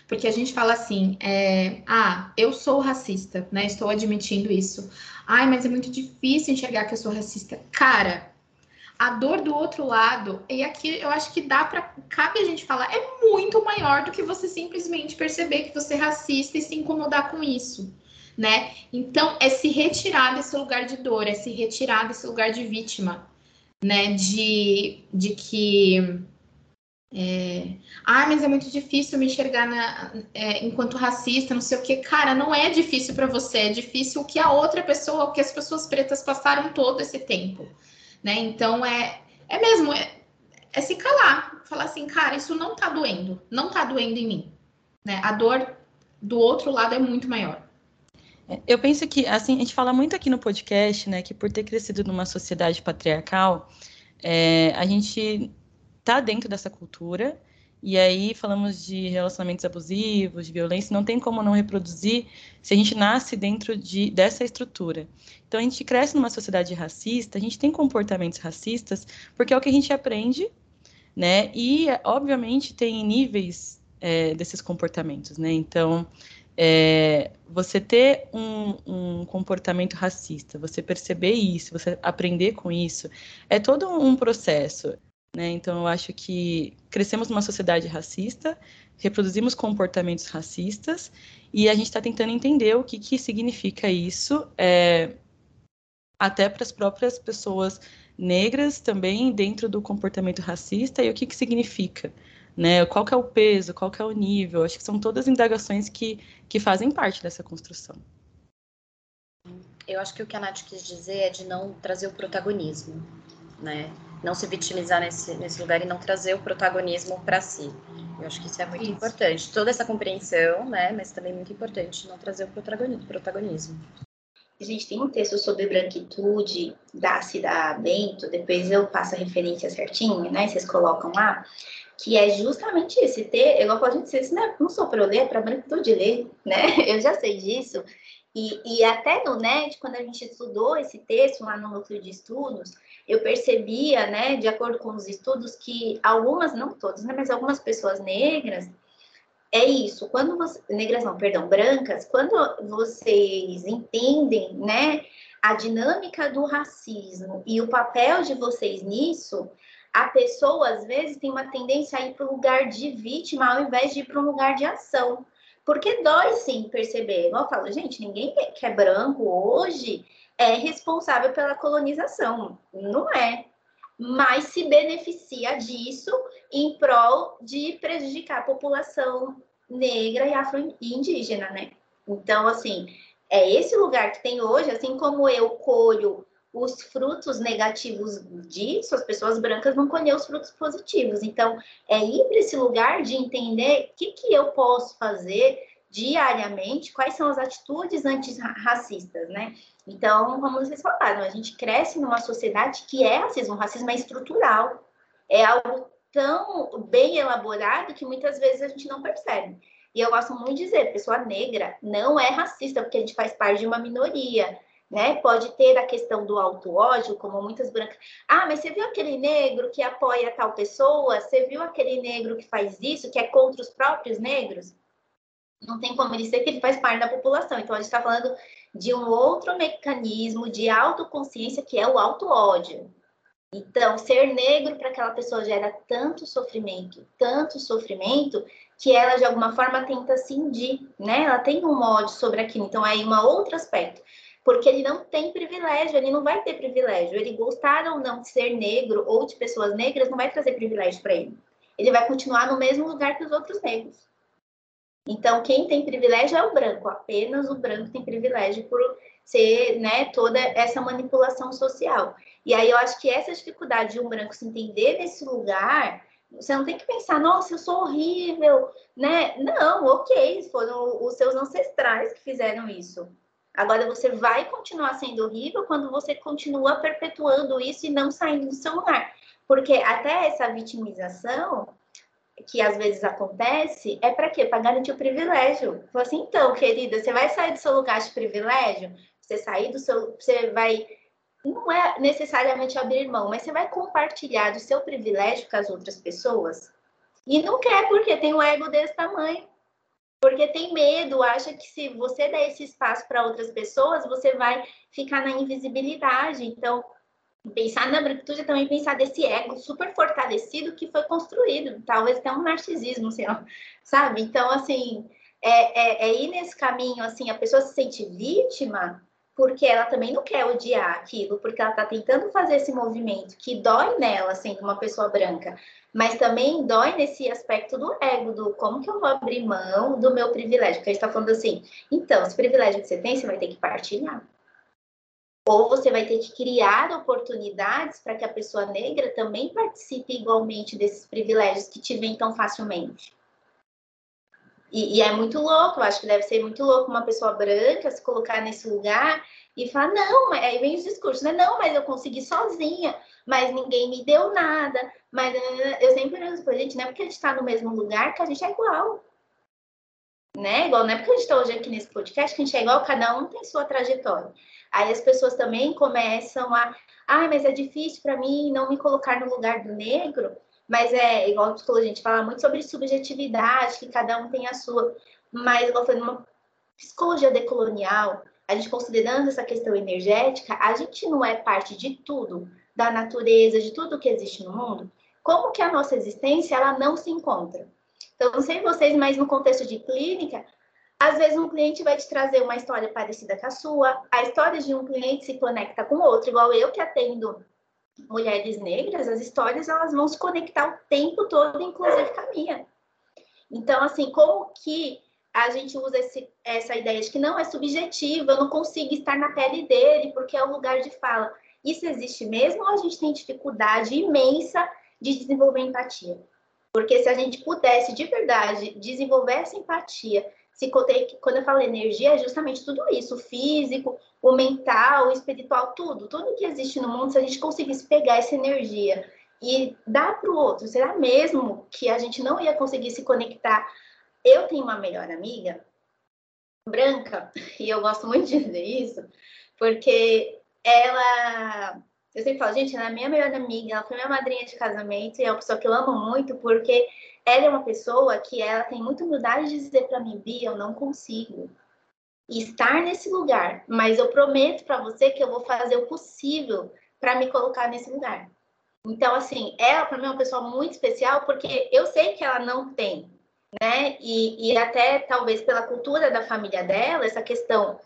[SPEAKER 2] Porque a gente fala assim, é, ah, eu sou racista, né? Estou admitindo isso. Ai, mas é muito difícil enxergar que eu sou racista. Cara, a dor do outro lado, e aqui eu acho que dá para cabe a gente falar, é muito maior do que você simplesmente perceber que você é racista e se incomodar com isso, né? Então, é se retirar desse lugar de dor, é se retirar desse lugar de vítima, né? De, de que é... Ah, mas é muito difícil me enxergar na... é, enquanto racista, não sei o que. Cara, não é difícil para você, é difícil o que a outra pessoa, o que as pessoas pretas passaram todo esse tempo, né? Então é, é mesmo, é, é se calar, falar assim, cara, isso não tá doendo, não tá doendo em mim, né? A dor do outro lado é muito maior.
[SPEAKER 1] É, eu penso que, assim, a gente fala muito aqui no podcast, né, que por ter crescido numa sociedade patriarcal, é, a gente está dentro dessa cultura. E aí falamos de relacionamentos abusivos, de violência, não tem como não reproduzir se a gente nasce dentro de, dessa estrutura. Então a gente cresce numa sociedade racista, a gente tem comportamentos racistas, porque é o que a gente aprende, né? E obviamente tem níveis é, desses comportamentos, né? Então é, você ter um, um, comportamento racista, você perceber isso, você aprender com isso, é todo um processo. Né? Então, eu acho que crescemos numa sociedade racista, reproduzimos comportamentos racistas, e a gente está tentando entender o que, que significa isso, é, até para as próprias pessoas negras também dentro do comportamento racista, e o que, que significa. Né? Qual que é o peso, qual que é o nível, acho que são todas indagações que, que fazem parte dessa construção.
[SPEAKER 3] Eu acho que o que a Nath quis dizer é de não trazer o protagonismo, né? Não se vitimizar nesse, nesse lugar e não trazer o protagonismo para si. Eu acho que isso é muito isso. importante. Toda essa compreensão, né? Mas também muito importante não trazer o protagonismo.
[SPEAKER 4] a gente tem um texto sobre branquitude da Cida Bento, depois eu passo a referência certinho, né? Vocês colocam lá, que é justamente esse ter, igual pode dizer, isso não, não sou para eu ler, é para branquitude ler, né? Eu já sei disso. E, e até no NET, quando a gente estudou esse texto lá no núcleo de estudos, eu percebia, né, de acordo com os estudos, que algumas, não todas, né, mas algumas pessoas negras, é isso, quando você, negras não, perdão, brancas, quando vocês entendem, né, a dinâmica do racismo e o papel de vocês nisso, a pessoa às vezes tem uma tendência a ir para o lugar de vítima ao invés de ir para um lugar de ação. Porque dói sim perceber. Igual eu falo, gente, ninguém que é branco hoje é responsável pela colonização. Não é. Mas se beneficia disso em prol de prejudicar a população negra e afro-indígena, né? Então, assim, é esse lugar que tem hoje, assim como eu colho os frutos negativos disso, as pessoas brancas vão colher os frutos positivos. Então, é ir para esse lugar de entender o que, que eu posso fazer diariamente, quais são as atitudes antirracistas, né? Então, vocês falaram, a gente cresce numa sociedade que é racismo, o racismo é estrutural, é algo tão bem elaborado que muitas vezes a gente não percebe. E eu gosto muito de dizer, pessoa negra não é racista, porque a gente faz parte de uma minoria, né? Pode ter a questão do auto-ódio, como muitas brancas. Ah, mas você viu aquele negro que apoia tal pessoa? Você viu aquele negro que faz isso, que é contra os próprios negros? Não tem como ele ser que ele faz parte da população. Então, a gente está falando de um outro mecanismo de autoconsciência que é o auto-ódio. Então, ser negro para aquela pessoa gera tanto sofrimento, tanto sofrimento, que ela de alguma forma tenta cindir, né? Ela tem um ódio sobre aquilo. Então, aí um outro aspecto. Porque ele não tem privilégio, ele não vai ter privilégio. Ele gostar ou não de ser negro ou de pessoas negras não vai trazer privilégio para ele. Ele vai continuar no mesmo lugar que os outros negros. Então, quem tem privilégio é o branco, apenas o branco tem privilégio por ser, né, toda essa manipulação social. E aí eu acho que essa dificuldade de um branco se entender nesse lugar, você não tem que pensar, nossa, eu sou horrível, né? Não, ok, foram os seus ancestrais que fizeram isso. Agora você vai continuar sendo horrível quando você continua perpetuando isso e não saindo do seu lugar. Porque até essa vitimização, que às vezes acontece, é para quê? Para garantir o privilégio. Fala assim, então, querida, você vai sair do seu lugar de privilégio? Você sair do seu. Você vai. Não é necessariamente abrir mão, mas você vai compartilhar do seu privilégio com as outras pessoas. E não quer porque tem um ego desse tamanho. Porque tem medo, acha que se você der esse espaço para outras pessoas, você vai ficar na invisibilidade. Então, pensar na branquitude é também pensar desse ego super fortalecido que foi construído, talvez até um narcisismo, sei lá, sabe? Então, assim, é, é, é ir nesse caminho, assim, a pessoa se sente vítima porque ela também não quer odiar aquilo, porque ela está tentando fazer esse movimento que dói nela, sendo uma pessoa branca, mas também dói nesse aspecto do ego, do como que eu vou abrir mão do meu privilégio, porque a gente está falando assim, então, esse privilégio que você tem, você vai ter que partilhar. Ou você vai ter que criar oportunidades para que a pessoa negra também participe igualmente desses privilégios que te vêm tão facilmente. E, e, é muito louco, eu acho que deve ser muito louco uma pessoa branca se colocar nesse lugar e falar, não, mas aí vem os discursos, né? Não, mas eu consegui sozinha, mas ninguém me deu nada. Mas eh, eu sempre pra gente, não é porque a gente está no mesmo lugar que a gente é igual. Né? Igual, não é porque a gente está hoje aqui nesse podcast que a gente é igual, cada um tem sua trajetória. Aí as pessoas também começam a, ah, mas é difícil para mim não me colocar no lugar do negro. Mas é igual a psicologia, a gente fala muito sobre subjetividade, que cada um tem a sua. Mas, igual falando, uma psicologia decolonial, a gente considerando essa questão energética, a gente não é parte de tudo, da natureza, de tudo que existe no mundo. Como que a nossa existência ela não se encontra? Então, não sei vocês, mas no contexto de clínica, às vezes um cliente vai te trazer uma história parecida com a sua, a história de um cliente se conecta com outro, igual eu que atendo mulheres negras, as histórias elas vão se conectar o tempo todo, inclusive com a minha. Então, assim, como que a gente usa esse, essa ideia de que não é subjetivo, eu não consigo estar na pele dele, porque é o lugar de fala. Isso existe mesmo ou a gente tem dificuldade imensa de desenvolver empatia? Porque se a gente pudesse de verdade desenvolver essa empatia, quando eu falo energia, é justamente tudo isso, o físico, o mental, o espiritual, tudo, tudo que existe no mundo, se a gente conseguisse pegar essa energia e dar para o outro, será mesmo que a gente não ia conseguir se conectar? Eu tenho uma melhor amiga, branca, e eu gosto muito de dizer isso, porque ela eu sempre falo, gente, ela é minha melhor amiga, ela foi minha madrinha de casamento e é uma pessoa que eu amo muito porque ela é uma pessoa que ela tem muita humildade de dizer para mim, Bia, eu não consigo estar nesse lugar, mas eu prometo para você que eu vou fazer o possível para me colocar nesse lugar. Então, assim, ela para mim é uma pessoa muito especial porque eu sei que ela não tem, né? E, e até talvez pela cultura da família dela, essa questão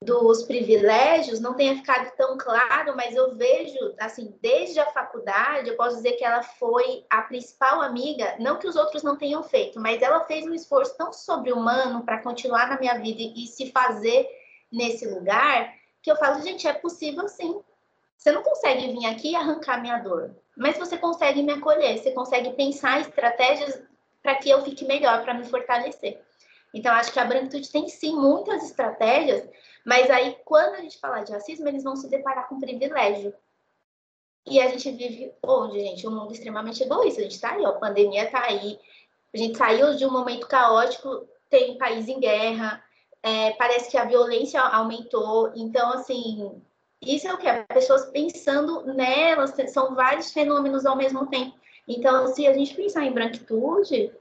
[SPEAKER 4] dos privilégios não tenha ficado tão claro, mas eu vejo, assim, desde a faculdade, eu posso dizer que ela foi a principal amiga, não que os outros não tenham feito, mas ela fez um esforço tão sobre-humano para continuar na minha vida e, e se fazer nesse lugar, que eu falo, gente, é possível sim. Você não consegue vir aqui e arrancar minha dor, mas você consegue me acolher, você consegue pensar estratégias para que eu fique melhor, para me fortalecer. Então, acho que a branquitude tem sim muitas estratégias mas aí, quando a gente falar de racismo, eles vão se deparar com privilégio. E a gente vive onde, gente? Um mundo extremamente egoísta. A gente tá aí, ó, a pandemia tá aí. A gente saiu de um momento caótico, tem país em guerra, é, parece que a violência aumentou. Então, assim, isso é o que? Pessoas pensando nelas, são vários fenômenos ao mesmo tempo. Então, se a gente pensar em branquitude,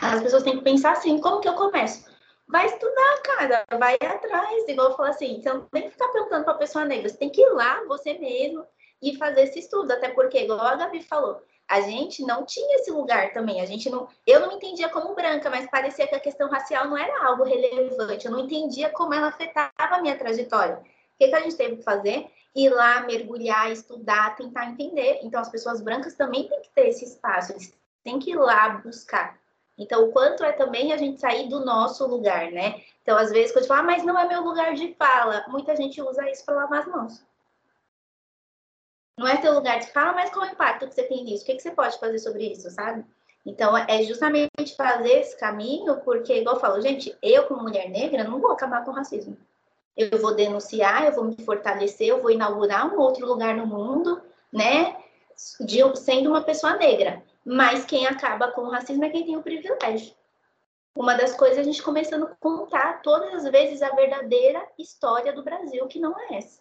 [SPEAKER 4] as pessoas têm que pensar assim: como que eu começo? Vai estudar, cara, vai atrás. Igual eu falo assim, você não tem que ficar perguntando para a pessoa negra, você tem que ir lá você mesmo e fazer esse estudo, até porque, igual a Gabi falou, a gente não tinha esse lugar também. A gente não, eu não entendia como branca, mas parecia que a questão racial não era algo relevante. Eu não entendia como ela afetava a minha trajetória. O que, que a gente teve que fazer? Ir lá, mergulhar, estudar, tentar entender. Então, as pessoas brancas também têm que ter esse espaço, eles têm que ir lá buscar. Então, o quanto é também a gente sair do nosso lugar, né? Então, às vezes, quando a gente fala, ah, mas não é meu lugar de fala, muita gente usa isso para lavar as mãos. Não é teu lugar de fala, mas qual o impacto que você tem nisso? O que, que você pode fazer sobre isso, sabe? Então, é justamente fazer esse caminho, porque, igual eu falo, gente, eu, como mulher negra, não vou acabar com o racismo. Eu vou denunciar, eu vou me fortalecer, eu vou inaugurar um outro lugar no mundo, né? De, sendo uma pessoa negra. Mas quem acaba com o racismo é quem tem o privilégio. Uma das coisas é a gente começando a contar todas as vezes a verdadeira história do Brasil, que não é essa,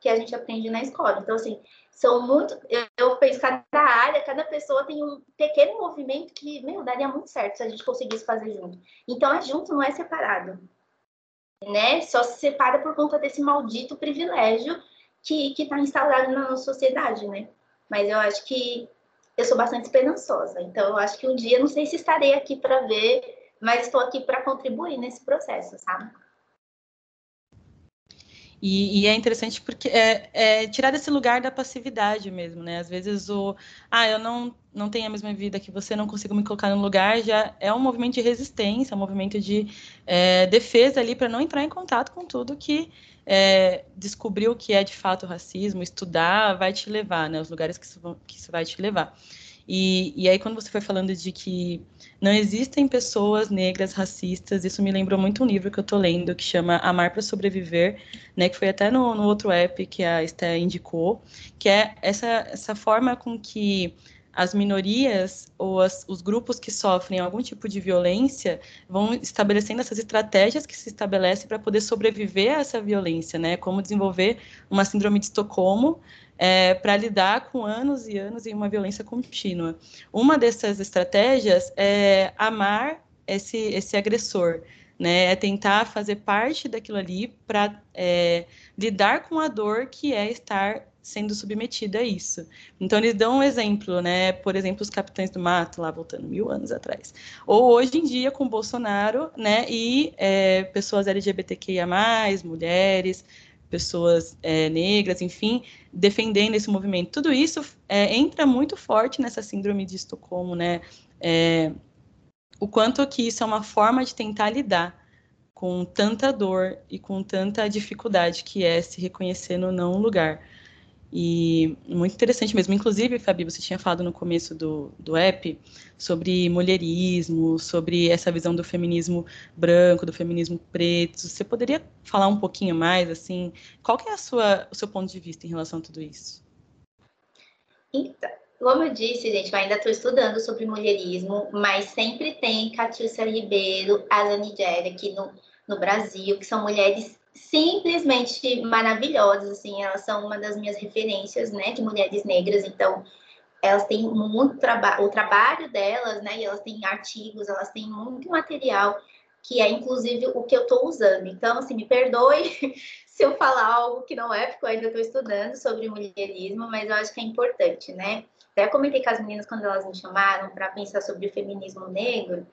[SPEAKER 4] que a gente aprende na escola. Então, assim, são muito. Eu, eu penso, cada área, cada pessoa tem um pequeno movimento que, meu, daria muito certo se a gente conseguisse fazer junto. Então, é junto, não é separado. Né? Só se separa por conta desse maldito privilégio que está instalado na nossa sociedade, né? Mas eu acho que eu sou bastante esperançosa. Então, eu acho que um dia, não sei se estarei aqui para ver, mas estou aqui para contribuir nesse processo, sabe?
[SPEAKER 1] E, e, é interessante porque é, é, tirar desse lugar da passividade mesmo, né? Às vezes o ah, eu não, não tenho a mesma vida que você, não consigo me colocar no lugar, já é um movimento de resistência, um movimento de é, defesa ali para não entrar em contato com tudo que é, descobrir o que é de fato racismo, estudar, vai te levar, né? Os lugares que isso, que isso vai te levar. E, e aí, quando você foi falando de que não existem pessoas negras racistas, isso me lembrou muito um livro que eu estou lendo, que chama Amar para Sobreviver, né, que foi até no, no outro app que a Esté indicou, que é essa, essa forma com que as minorias ou as, os grupos que sofrem algum tipo de violência vão estabelecendo essas estratégias que se estabelecem para poder sobreviver a essa violência, né? Como desenvolver uma síndrome de Estocolmo é, para lidar com anos e anos em uma violência contínua. Uma dessas estratégias é amar esse, esse agressor, né? É tentar fazer parte daquilo ali para é, lidar com a dor que é estar sendo submetida a isso. Então, eles dão um exemplo, né? Por exemplo, os capitães do mato, lá voltando mil anos atrás. Ou hoje em dia, com Bolsonaro, né? E é, pessoas LGBTQIA, mulheres, pessoas é, negras, enfim, defendendo esse movimento. Tudo isso é, entra muito forte nessa síndrome de Estocolmo, né? É, o quanto que isso é uma forma de tentar lidar com tanta dor e com tanta dificuldade que é se reconhecer no não lugar. E muito interessante mesmo. Inclusive, Fabi, você tinha falado no começo do, do app sobre mulherismo, sobre essa visão do feminismo branco, do feminismo preto. Você poderia falar um pouquinho mais, assim, qual que é a sua, o seu ponto de vista em relação a tudo isso?
[SPEAKER 4] Então, como eu disse, gente, eu ainda estou estudando sobre mulherismo, mas sempre tem Catiúcia Ribeiro, a Nigéria aqui no, no Brasil, que são mulheres simplesmente maravilhosas, assim, elas são uma das minhas referências, né, de mulheres negras, então elas têm muito trabalho, o trabalho delas, né, e elas têm artigos, elas têm muito material que é inclusive o que eu estou usando. Então, assim, me perdoe se eu falar algo que não é, porque eu ainda estou estudando sobre mulherismo, mas eu acho que é importante, né? Até comentei com as meninas quando elas me chamaram para pensar sobre o feminismo negro,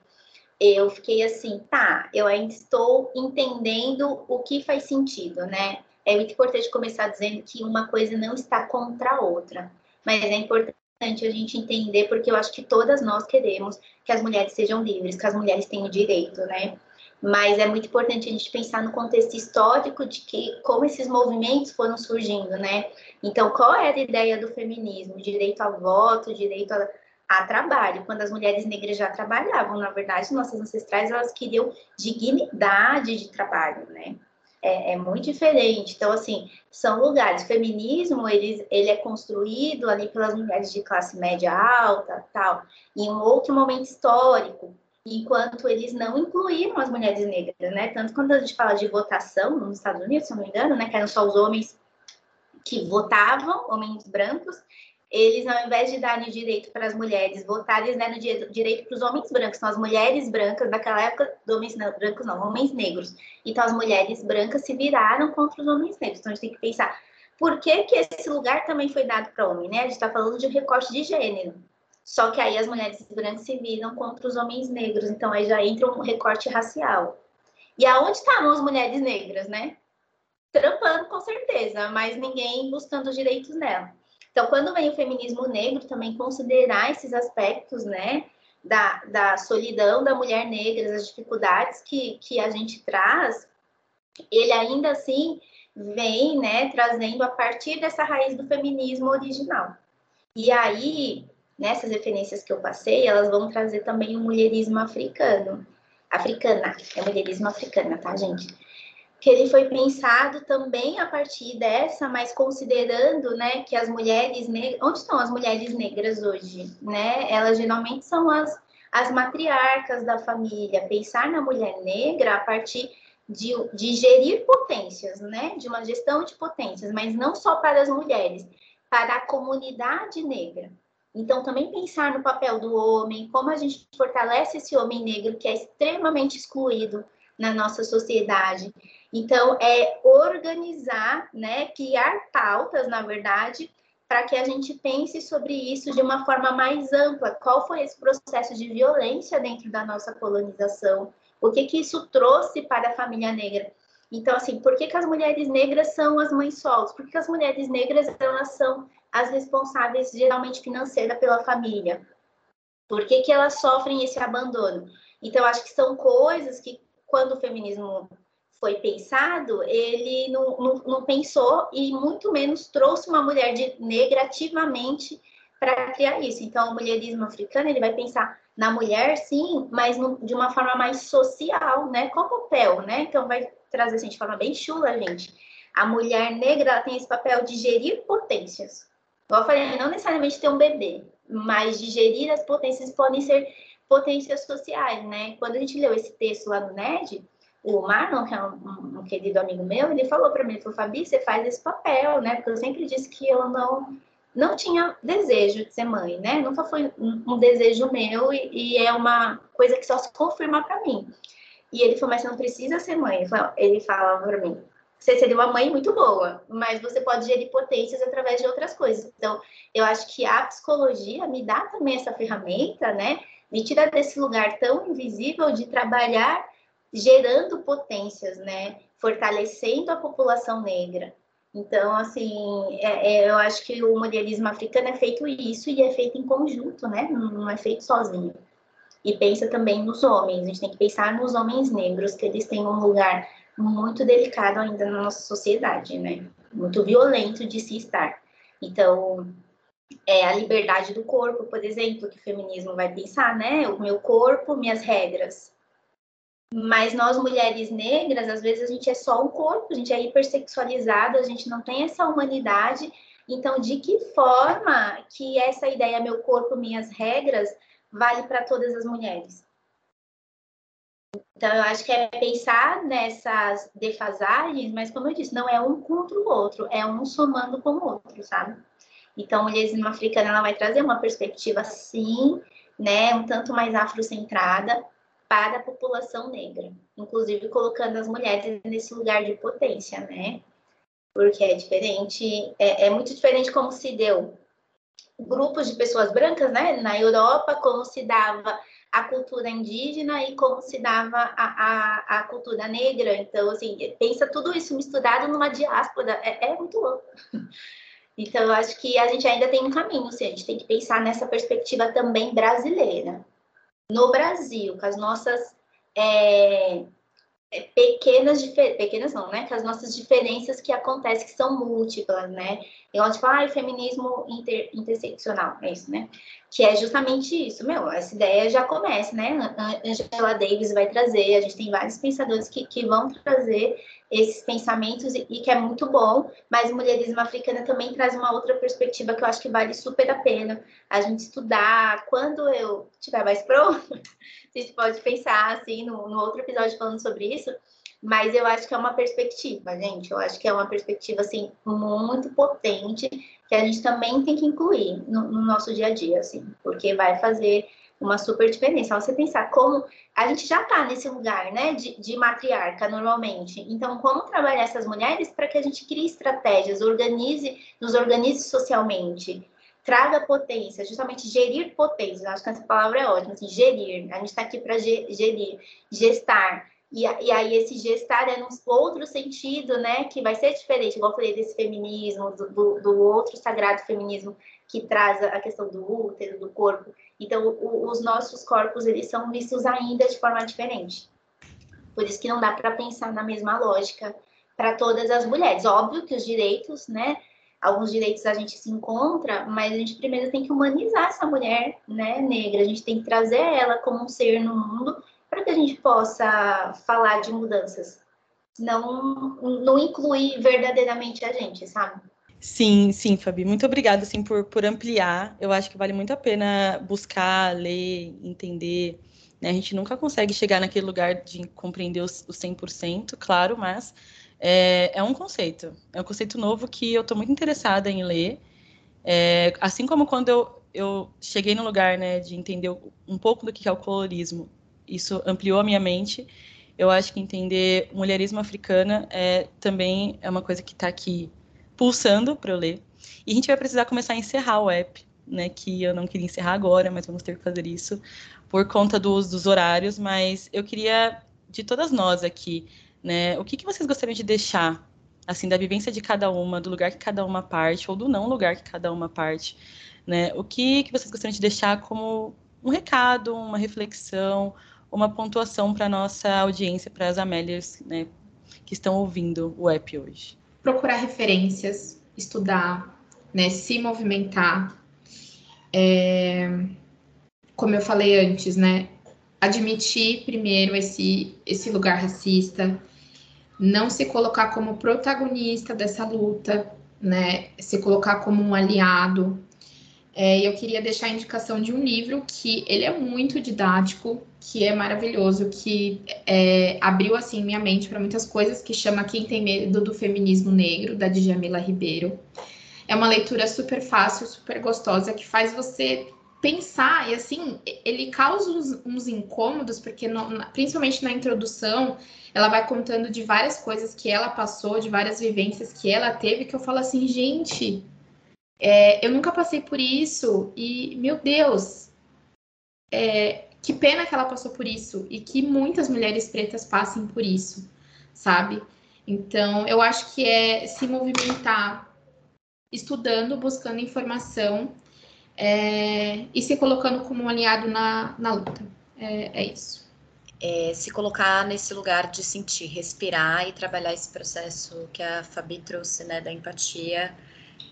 [SPEAKER 4] eu fiquei assim, tá, eu ainda estou entendendo o que faz sentido, né? É muito importante começar dizendo que uma coisa não está contra a outra, mas é importante a gente entender porque eu acho que todas nós queremos que as mulheres sejam livres, que as mulheres tenham direito, né? Mas é muito importante a gente pensar no contexto histórico de que como esses movimentos foram surgindo, né? Então, qual era a ideia do feminismo? Direito ao voto, direito a a trabalho, quando as mulheres negras já trabalhavam, na verdade, nossas ancestrais, elas queriam dignidade de trabalho, né? É, é, muito diferente. Então, assim, são lugares. O feminismo, ele, ele é construído ali pelas mulheres de classe média alta, tal, em um outro momento histórico, enquanto eles não incluíram as mulheres negras, né? Tanto quando a gente fala de votação nos Estados Unidos, se não me engano, né? Que eram só os homens que votavam, homens brancos, eles, ao invés de darem direito para as mulheres votarem, eles deram direito para os homens brancos. São as mulheres brancas daquela época, homens não, brancos não, homens negros. Então, as mulheres brancas se viraram contra os homens negros. Então, a gente tem que pensar, por que, que esse lugar também foi dado para homem, né? A gente está falando de um recorte de gênero. Só que aí as mulheres brancas se viram contra os homens negros. Então, aí já entra um recorte racial. E aonde estavam as mulheres negras, né? Trampando, com certeza, mas ninguém buscando direitos nela. Então, quando vem o feminismo negro, também considerar esses aspectos, né, da, da solidão da mulher negra, as dificuldades que, que a gente traz, ele ainda assim vem, né, trazendo a partir dessa raiz do feminismo original. E aí, nessas referências que eu passei, elas vão trazer também o mulherismo africano. Africana, é mulherismo africana, tá, gente? Que ele foi pensado também a partir dessa, mas considerando, né, que as mulheres negras, onde estão as mulheres negras hoje, né? Elas geralmente são as, as matriarcas da família. Pensar na mulher negra a partir de, de gerir potências, né? De uma gestão de potências, mas não só para as mulheres, para a comunidade negra. Então, também pensar no papel do homem, como a gente fortalece esse homem negro que é extremamente excluído na nossa sociedade. Então, é organizar, né, criar pautas, na verdade, para que a gente pense sobre isso de uma forma mais ampla. Qual foi esse processo de violência dentro da nossa colonização? O que, que isso trouxe para a família negra? Então, assim, por que, que as mulheres negras são as mães solos? Por que, que as mulheres negras elas são as responsáveis, geralmente financeira, pela família? Por que, que elas sofrem esse abandono? Então, acho que são coisas que, quando o feminismo foi pensado, ele não, não, não, pensou e muito menos trouxe uma mulher de, negra ativamente para criar isso. Então, o mulherismo africano ele vai pensar na mulher, sim, mas no, de uma forma mais social, né? Com papel, né? Então, vai trazer assim, de forma bem chula, gente. A mulher negra tem esse papel de gerir potências. Como eu falei, não necessariamente ter um bebê, mas de gerir as potências podem ser potências sociais, né? Quando a gente leu esse texto lá no NED, o Marlon, que é um, um, querido amigo meu, ele falou para mim, ele falou, Fabi, você faz esse papel, né? Porque eu sempre disse que eu não não tinha desejo de ser mãe, né? Nunca foi um, desejo meu e, e, é uma coisa que só se confirma para mim. E ele falou, mas você não precisa ser mãe. Ele falava para mim, você seria uma mãe muito boa, mas você pode gerir potências através de outras coisas. Então, eu acho que a psicologia me dá também essa ferramenta, né? Me tira desse lugar tão invisível de trabalhar gerando potências, né? Fortalecendo a população negra. Então, assim, é, é, eu acho que o modelismo africano é feito isso e é feito em conjunto, né? Não, é feito sozinho. E pensa também nos homens. A gente tem que pensar nos homens negros, que eles têm um lugar muito delicado ainda na nossa sociedade, né? Muito violento de se estar. Então, é a liberdade do corpo, por exemplo, que o feminismo vai pensar, né? O meu corpo, minhas regras. Mas nós, mulheres negras, às vezes a gente é só um corpo, a gente é hipersexualizada, a gente não tem essa humanidade. Então, de que forma que essa ideia, meu corpo, minhas regras, vale para todas as mulheres? Então, eu acho que é pensar nessas defasagens, mas como eu disse, não é um contra o outro, é um somando com o outro, sabe? Então, Mulheres Africana, ela vai trazer uma perspectiva, sim, né, um tanto mais afrocentrada para a população negra, inclusive colocando as mulheres nesse lugar de potência, né? Porque é diferente, é, é muito diferente como se deu grupos de pessoas brancas, né, na Europa, como se dava a cultura indígena e como se dava a, a, a cultura negra. Então, assim, pensa tudo isso misturado numa diáspora, é, é muito louco. Então, eu acho que a gente ainda tem um caminho, assim, a gente tem que pensar nessa perspectiva também brasileira. No Brasil, com as nossas é, é pequenas, pequenas não, né? Com as nossas diferenças que acontecem, que são múltiplas, né? Eu de falar, ah, feminismo inter, interseccional, é isso, né? Que é justamente isso, meu, essa ideia já começa, né? Angela Davis vai trazer, a gente tem vários pensadores que, que vão trazer esses pensamentos e, e que é muito bom, mas o mulherismo africana também traz uma outra perspectiva que eu acho que vale super a pena a gente estudar. Quando eu estiver mais pronto, a gente pode pensar assim no, no outro episódio falando sobre isso, mas eu acho que é uma perspectiva, gente. Eu acho que é uma perspectiva assim muito potente que a gente também tem que incluir no, no nosso dia a dia, assim, porque vai fazer uma super diferença. Você pensar como a gente já está nesse lugar, né, de, de, matriarca normalmente. Então, como trabalhar essas mulheres para que a gente crie estratégias, organize, nos organize socialmente, traga potência, justamente gerir potência. Acho que essa palavra é ótima, assim, gerir. A gente está aqui para gerir, gestar. E, e, aí esse gestar é num outro sentido, né, que vai ser diferente, igual eu falei desse feminismo, do, do, do outro sagrado feminismo que traz a questão do útero, do corpo. Então, o, os nossos corpos, eles são vistos ainda de forma diferente. Por isso que não dá para pensar na mesma lógica para todas as mulheres. Óbvio que os direitos, né, alguns direitos a gente se encontra, mas a gente primeiro tem que humanizar essa mulher, né, negra. A gente tem que trazer ela como um ser no mundo para que a gente possa falar de mudanças. Não, não incluir verdadeiramente a gente, sabe?
[SPEAKER 1] Sim, sim, Fabi. Muito obrigada assim, por, por ampliar. Eu acho que vale muito a pena buscar, ler, entender. Né? A gente nunca consegue chegar naquele lugar de compreender os, os 100%, claro, mas é, é, um conceito. É um conceito novo que eu estou muito interessada em ler. É, assim como quando eu, eu cheguei no lugar né, de entender um pouco do que é o colorismo, isso ampliou a minha mente. Eu acho que entender mulherismo africana é, também é uma coisa que está aqui pulsando para eu ler. E a gente vai precisar começar a encerrar o app, né? Que eu não queria encerrar agora, mas vamos ter que fazer isso por conta dos, dos horários. Mas eu queria, de todas nós aqui, né? O que, que vocês gostariam de deixar, assim, da vivência de cada uma, do lugar que cada uma parte, ou do não lugar que cada uma parte, né? O que, que vocês gostariam de deixar como um recado, uma reflexão, uma pontuação para nossa audiência, para as Amélias, né? Que estão ouvindo o app hoje
[SPEAKER 2] procurar referências, estudar, né, se movimentar. É, como eu falei antes, né, admitir primeiro esse, esse lugar racista, não se colocar como protagonista dessa luta, né, se colocar como um aliado, é, eu queria deixar a indicação de um livro que ele é muito didático, que é maravilhoso, que é, abriu assim minha mente para muitas coisas, que chama Quem Tem Medo do Feminismo Negro, da Djamila Ribeiro. É uma leitura super fácil, super gostosa, que faz você pensar, e assim, ele causa uns, uns incômodos, porque no, principalmente na introdução, ela vai contando de várias coisas que ela passou, de várias vivências que ela teve, que eu falo assim, gente, é, eu nunca passei por isso e, meu Deus, é, que pena que ela passou por isso e que muitas mulheres pretas passem por isso, sabe? Então, eu acho que é se movimentar estudando, buscando informação é, e se colocando como um aliado na, na luta. É, é isso.
[SPEAKER 3] É, se colocar nesse lugar de sentir, respirar e trabalhar esse processo que a Fabi trouxe, né, da empatia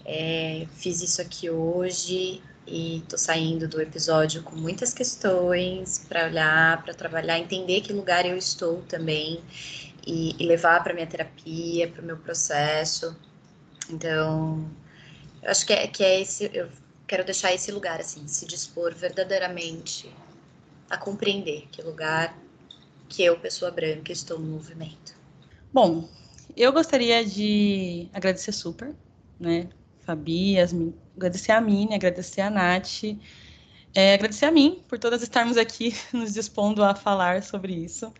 [SPEAKER 3] É, fiz isso aqui hoje e tô saindo do episódio com muitas questões para olhar, para trabalhar, entender que lugar eu estou também e, e levar para minha terapia, para o meu processo. Então, eu acho que é, que é esse, eu quero deixar esse lugar assim, se dispor verdadeiramente a compreender que lugar que eu, pessoa branca, estou no movimento.
[SPEAKER 1] Bom, eu gostaria de agradecer super, né? Fabi, agradecer a Mini, agradecer a Nath, é, agradecer a mim por todas estarmos aqui nos dispondo a falar sobre isso.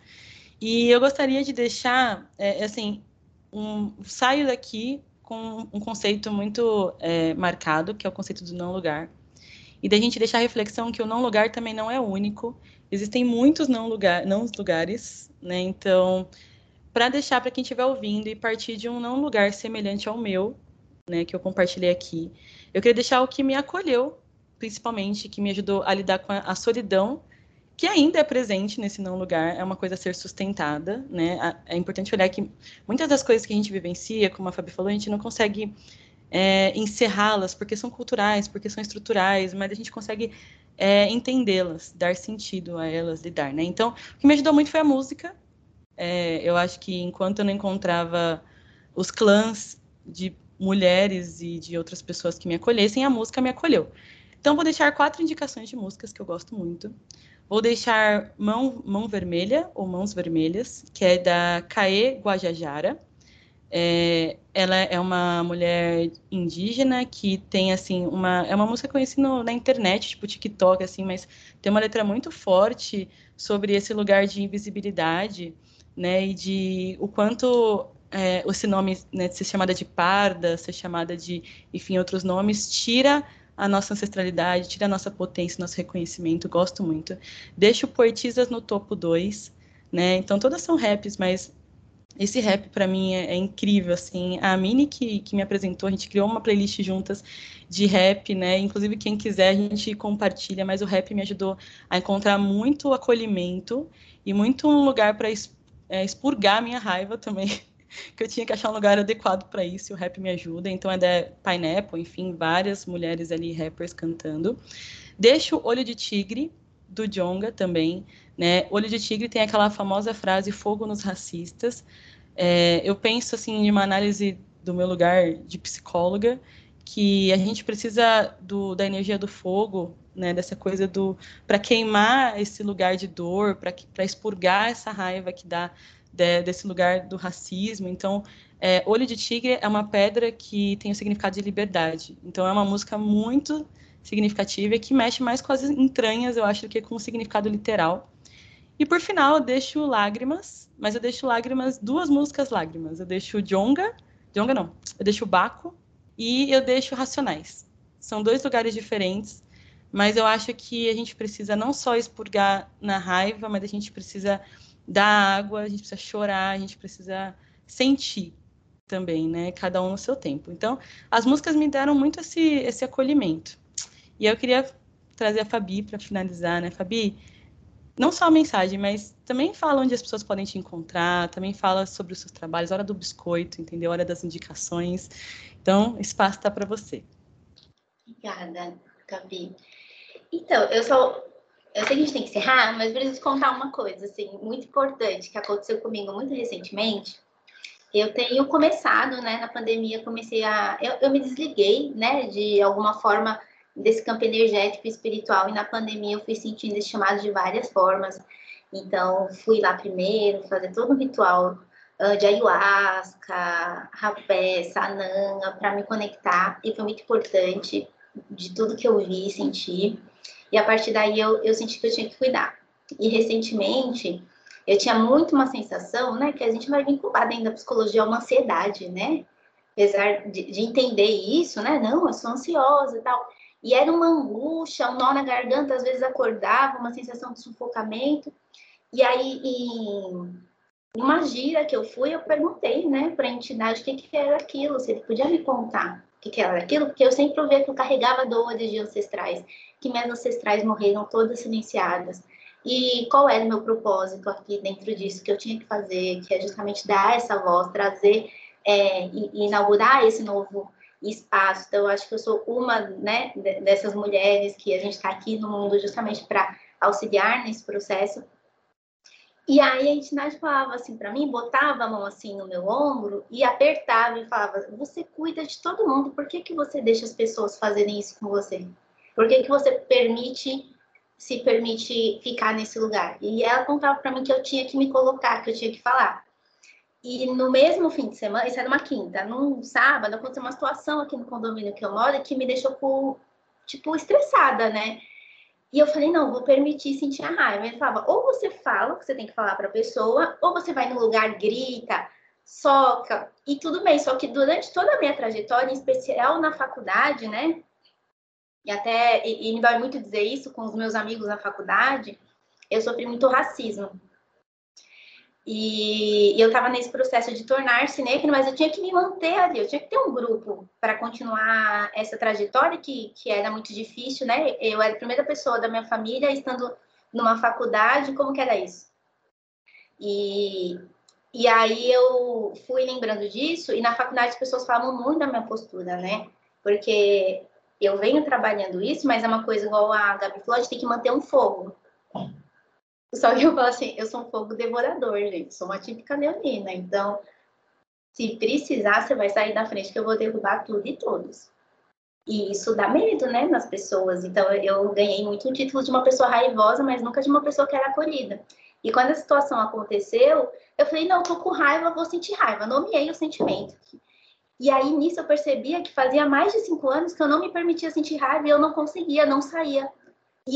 [SPEAKER 1] E eu gostaria de deixar, é, assim, um, saio daqui com um conceito muito é, marcado, que é o conceito do não lugar. E da gente deixar a reflexão que o não lugar também não é único. Existem muitos não, lugar, não lugares, né? Então, para deixar para quem estiver ouvindo e partir de um não lugar semelhante ao meu, né, que eu compartilhei aqui, eu queria deixar o que me acolheu, principalmente, que me ajudou a lidar com a, solidão que ainda é presente nesse não lugar, é uma coisa a ser sustentada, né? É importante olhar que muitas das coisas que a gente vivencia, como a Fabi falou, a gente não consegue é, encerrá-las porque são culturais, porque são estruturais, mas a gente consegue é, entendê-las, dar sentido a elas, lidar, né? Então, o que me ajudou muito foi a música. É, eu acho que enquanto eu não encontrava os clãs de mulheres e de outras pessoas que me acolhessem, a música me acolheu. Então, vou deixar quatro indicações de músicas que eu gosto muito. Vou deixar Mão, Mão Vermelha, ou Mãos Vermelhas, que é da Caê Guajajara. É, ela é uma mulher indígena que tem, assim, uma... É uma música conhecida na internet, tipo TikTok, assim, mas tem uma letra muito forte sobre esse lugar de invisibilidade, né, e de o quanto é, esse nome, né, de ser chamada de parda, ser chamada de, enfim, outros nomes, tira a nossa ancestralidade, tira a nossa potência, nosso reconhecimento, gosto muito. Deixo Poetisas no topo 2, né? Então todas são raps, mas esse rap para mim é, é, incrível, assim. A Mini que, que me apresentou, a gente criou uma playlist juntas de rap, né? Inclusive quem quiser a gente compartilha, mas o rap me ajudou a encontrar muito acolhimento e muito um lugar para é, expurgar minha raiva também que eu tinha que achar um lugar adequado para isso, e o rap me ajuda. Então é da Pineapple, enfim, várias mulheres ali, rappers cantando. Deixo Olho de Tigre, do Jonga também, né? Olho de Tigre tem aquela famosa frase fogo nos racistas. É, eu penso assim em uma análise do meu lugar de psicóloga que a gente precisa do, da energia do fogo, né? Dessa coisa do para queimar esse lugar de dor, para expurgar essa raiva que dá de, desse lugar do racismo. Então, é, Olho de Tigre é uma pedra que tem o significado de liberdade. Então, é uma música muito significativa e que mexe mais com as entranhas, eu acho, do que com o significado literal. E por final, eu deixo Lágrimas, mas eu deixo Lágrimas, duas músicas Lágrimas. Eu deixo Jonga, Jonga não, eu deixo Baco e eu deixo Racionais. São dois lugares diferentes, mas eu acho que a gente precisa não só expurgar na raiva, mas a gente precisa dar água, a gente precisa chorar, a gente precisa sentir também, né? Cada um no seu tempo. Então, as músicas me deram muito esse, esse acolhimento. E eu queria trazer a Fabi para finalizar, né? Fabi, não só a mensagem, mas também fala onde as pessoas podem te encontrar, também fala sobre os seus trabalhos, hora do biscoito, entendeu? Hora das indicações. Então, espaço está para você.
[SPEAKER 4] Obrigada, Gabi. Então, eu só eu sei que a gente tem que encerrar, mas preciso contar uma coisa, assim, muito importante que aconteceu comigo muito recentemente. Eu tenho começado, né, na pandemia, comecei a. Eu, eu me desliguei, né, de alguma forma desse campo energético e espiritual, e na pandemia eu fui sentindo esse chamado de várias formas. Então, fui lá primeiro fazer todo um ritual uh, de ayahuasca, rapé, sananga, para me conectar, e foi muito importante de tudo que eu vi e senti. E a partir daí eu, eu senti que eu tinha que cuidar. E recentemente eu tinha muito uma sensação, né, que a gente vai vincular dentro da psicologia uma ansiedade, né? Apesar de, de entender isso, né? Não, eu sou ansiosa e tal. E era uma angústia, um nó na garganta, às vezes acordava, uma sensação de sufocamento. E aí, em uma gira que eu fui, eu perguntei, né, para a entidade o que, que era aquilo, se ele podia me contar que, que era aquilo, porque eu sempre ouvia que eu carregava dores de ancestrais que minhas ancestrais morreram todas silenciadas. E qual era o meu propósito aqui dentro disso que eu tinha que fazer, que é justamente dar essa voz, trazer é, e, e inaugurar esse novo espaço. Então, eu acho que eu sou uma né, dessas mulheres que a gente está aqui no mundo justamente para auxiliar nesse processo. E aí a entidade falava assim para mim, botava a mão assim no meu ombro e apertava e falava: "Você cuida de todo mundo, por que que você deixa as pessoas fazerem isso com você? Por que que você permite se permite ficar nesse lugar?" E ela contava para mim que eu tinha que me colocar, que eu tinha que falar. E no mesmo fim de semana, isso era uma quinta, num sábado aconteceu uma situação aqui no condomínio que eu moro que me deixou tipo estressada, né? E eu falei, não, vou permitir sentir a raiva. Ele falava, ou você fala o que você tem que falar para a pessoa, ou você vai no lugar, grita, soca, e tudo bem. Só que durante toda a minha trajetória, em especial na faculdade, né? E até, e, e me dói muito dizer isso com os meus amigos na faculdade, eu sofri muito racismo. E, eu estava nesse processo de tornar-se negro, mas eu tinha que me manter ali, eu tinha que ter um grupo para continuar essa trajetória que, que era muito difícil, né? Eu era a primeira pessoa da minha família estando numa faculdade, como que era isso? E, e aí eu fui lembrando disso, e na faculdade as pessoas falavam muito da minha postura, né? Porque eu venho trabalhando isso, mas é uma coisa igual a Gabi falou, a gente tem que manter um fogo. Só que eu falo assim, eu sou um fogo devorador, gente. Sou uma típica leonina. Então, se precisar, você vai sair da frente que eu vou derrubar tudo e todos. E isso dá medo, né, nas pessoas. Então, eu ganhei muito o título de uma pessoa raivosa, mas nunca de uma pessoa que era acolhida. E quando a situação aconteceu, eu falei, não, tô com raiva, vou sentir raiva. Nomeei o sentimento. E aí, nisso, eu percebia que fazia mais de cinco anos que eu não me permitia sentir raiva e eu não conseguia, não saía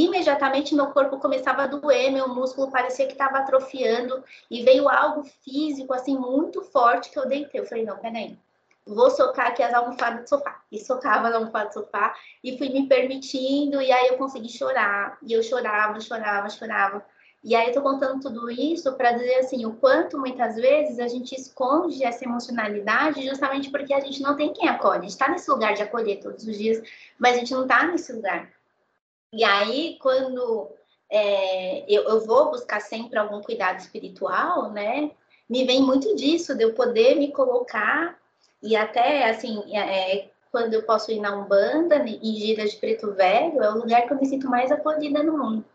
[SPEAKER 4] imediatamente meu corpo começava a doer, meu músculo parecia que estava atrofiando e veio algo físico assim muito forte que eu deitei. Eu falei, não, peraí, vou socar aqui as almofadas do sofá. E socava as almofadas do sofá e fui me permitindo e aí eu consegui chorar. E eu chorava, chorava, chorava. E aí eu tô contando tudo isso para dizer assim, o quanto muitas vezes a gente esconde essa emocionalidade justamente porque a gente não tem quem acolhe. A gente está nesse lugar de acolher todos os dias, mas a gente não está nesse lugar. E aí, quando é, eu, eu, vou buscar sempre algum cuidado espiritual, né? Me vem muito disso, de eu poder me colocar e até, assim, é, é quando eu posso ir na Umbanda, né, em Gira de Preto Velho, é o lugar que eu me sinto mais acolhida no mundo.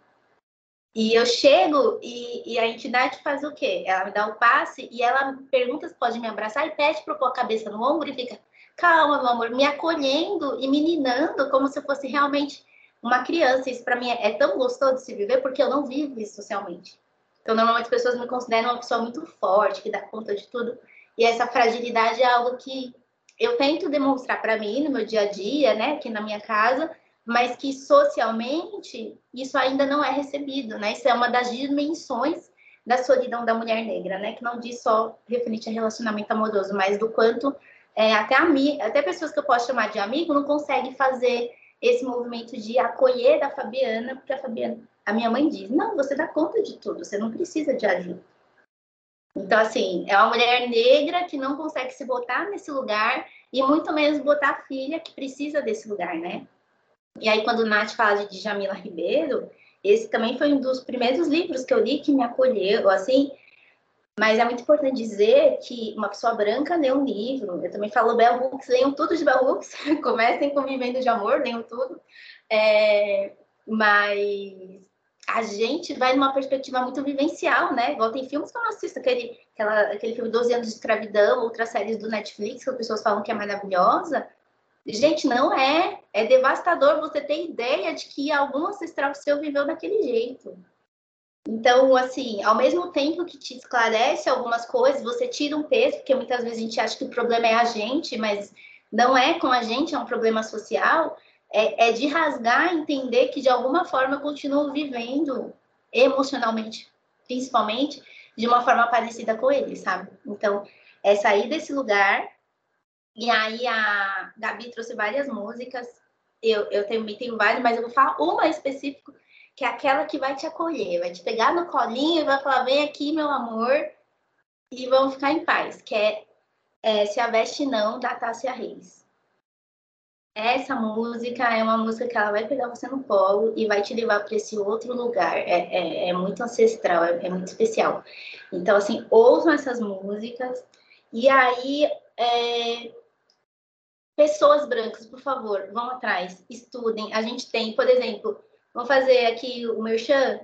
[SPEAKER 4] E eu chego e, e, a entidade faz o quê? Ela me dá o passe e ela pergunta se pode me abraçar e pede para eu pôr a cabeça no ombro e fica, calma, meu amor, me acolhendo e meninando como se fosse realmente uma criança. Isso para mim é, é, tão gostoso de se viver porque eu não vivo isso socialmente. Então, normalmente as pessoas me consideram uma pessoa muito forte, que dá conta de tudo. E essa fragilidade é algo que eu tento demonstrar para mim no meu dia a dia, né, aqui na minha casa, mas que socialmente isso ainda não é recebido, né? Isso é uma das dimensões da solidão da mulher negra, né? Que não diz só referente a relacionamento amoroso, mas do quanto é, até, até pessoas que eu posso chamar de amigo não conseguem fazer esse movimento de acolher da Fabiana, porque a Fabiana, a minha mãe diz, não, você dá conta de tudo, você não precisa de ajuda. Então, assim, é uma mulher negra que não consegue se botar nesse lugar e muito menos botar a filha que precisa desse lugar, né? E aí, quando o Nath fala de Jamila Ribeiro, esse também foi um dos primeiros livros que eu li que me acolheu, assim, mas é muito importante dizer que uma pessoa branca lê um livro. Eu também falo Bell Hooks, leiam tudo de Bell Hooks. Comecem com Vivendo de Amor, leiam tudo. É, mas a gente vai numa perspectiva muito vivencial, né? Igual tem filmes que eu não assisto, aquele, aquela, aquele filme 12 anos de escravidão, outras séries do Netflix que as pessoas falam que é maravilhosa. Gente, não é. É devastador você ter ideia de que algum ancestral seu viveu daquele jeito. Então, assim, ao mesmo tempo que te esclarece algumas coisas, você tira um peso, porque muitas vezes a gente acha que o problema é a gente, mas não é com a gente, é um problema social. É, é de rasgar, entender que de alguma forma eu continuo vivendo emocionalmente, principalmente, de uma forma parecida com ele, sabe? Então, é sair desse lugar. E aí a Gabi trouxe várias músicas. Eu, eu também tenho várias, mas eu vou falar uma específica que é aquela que vai te acolher, vai te pegar no colinho e vai falar: vem aqui, meu amor, e vamos ficar em paz, que é, é Se a Veste Não, da Tássia Reis. Essa música é uma música que ela vai pegar você no colo e vai te levar para esse outro lugar. É, é, é muito ancestral, é, é, muito especial. Então, assim, ouçam essas músicas. E aí, é, pessoas brancas, por favor, vão atrás, estudem. A gente tem, por exemplo, vamos fazer aqui o merchan.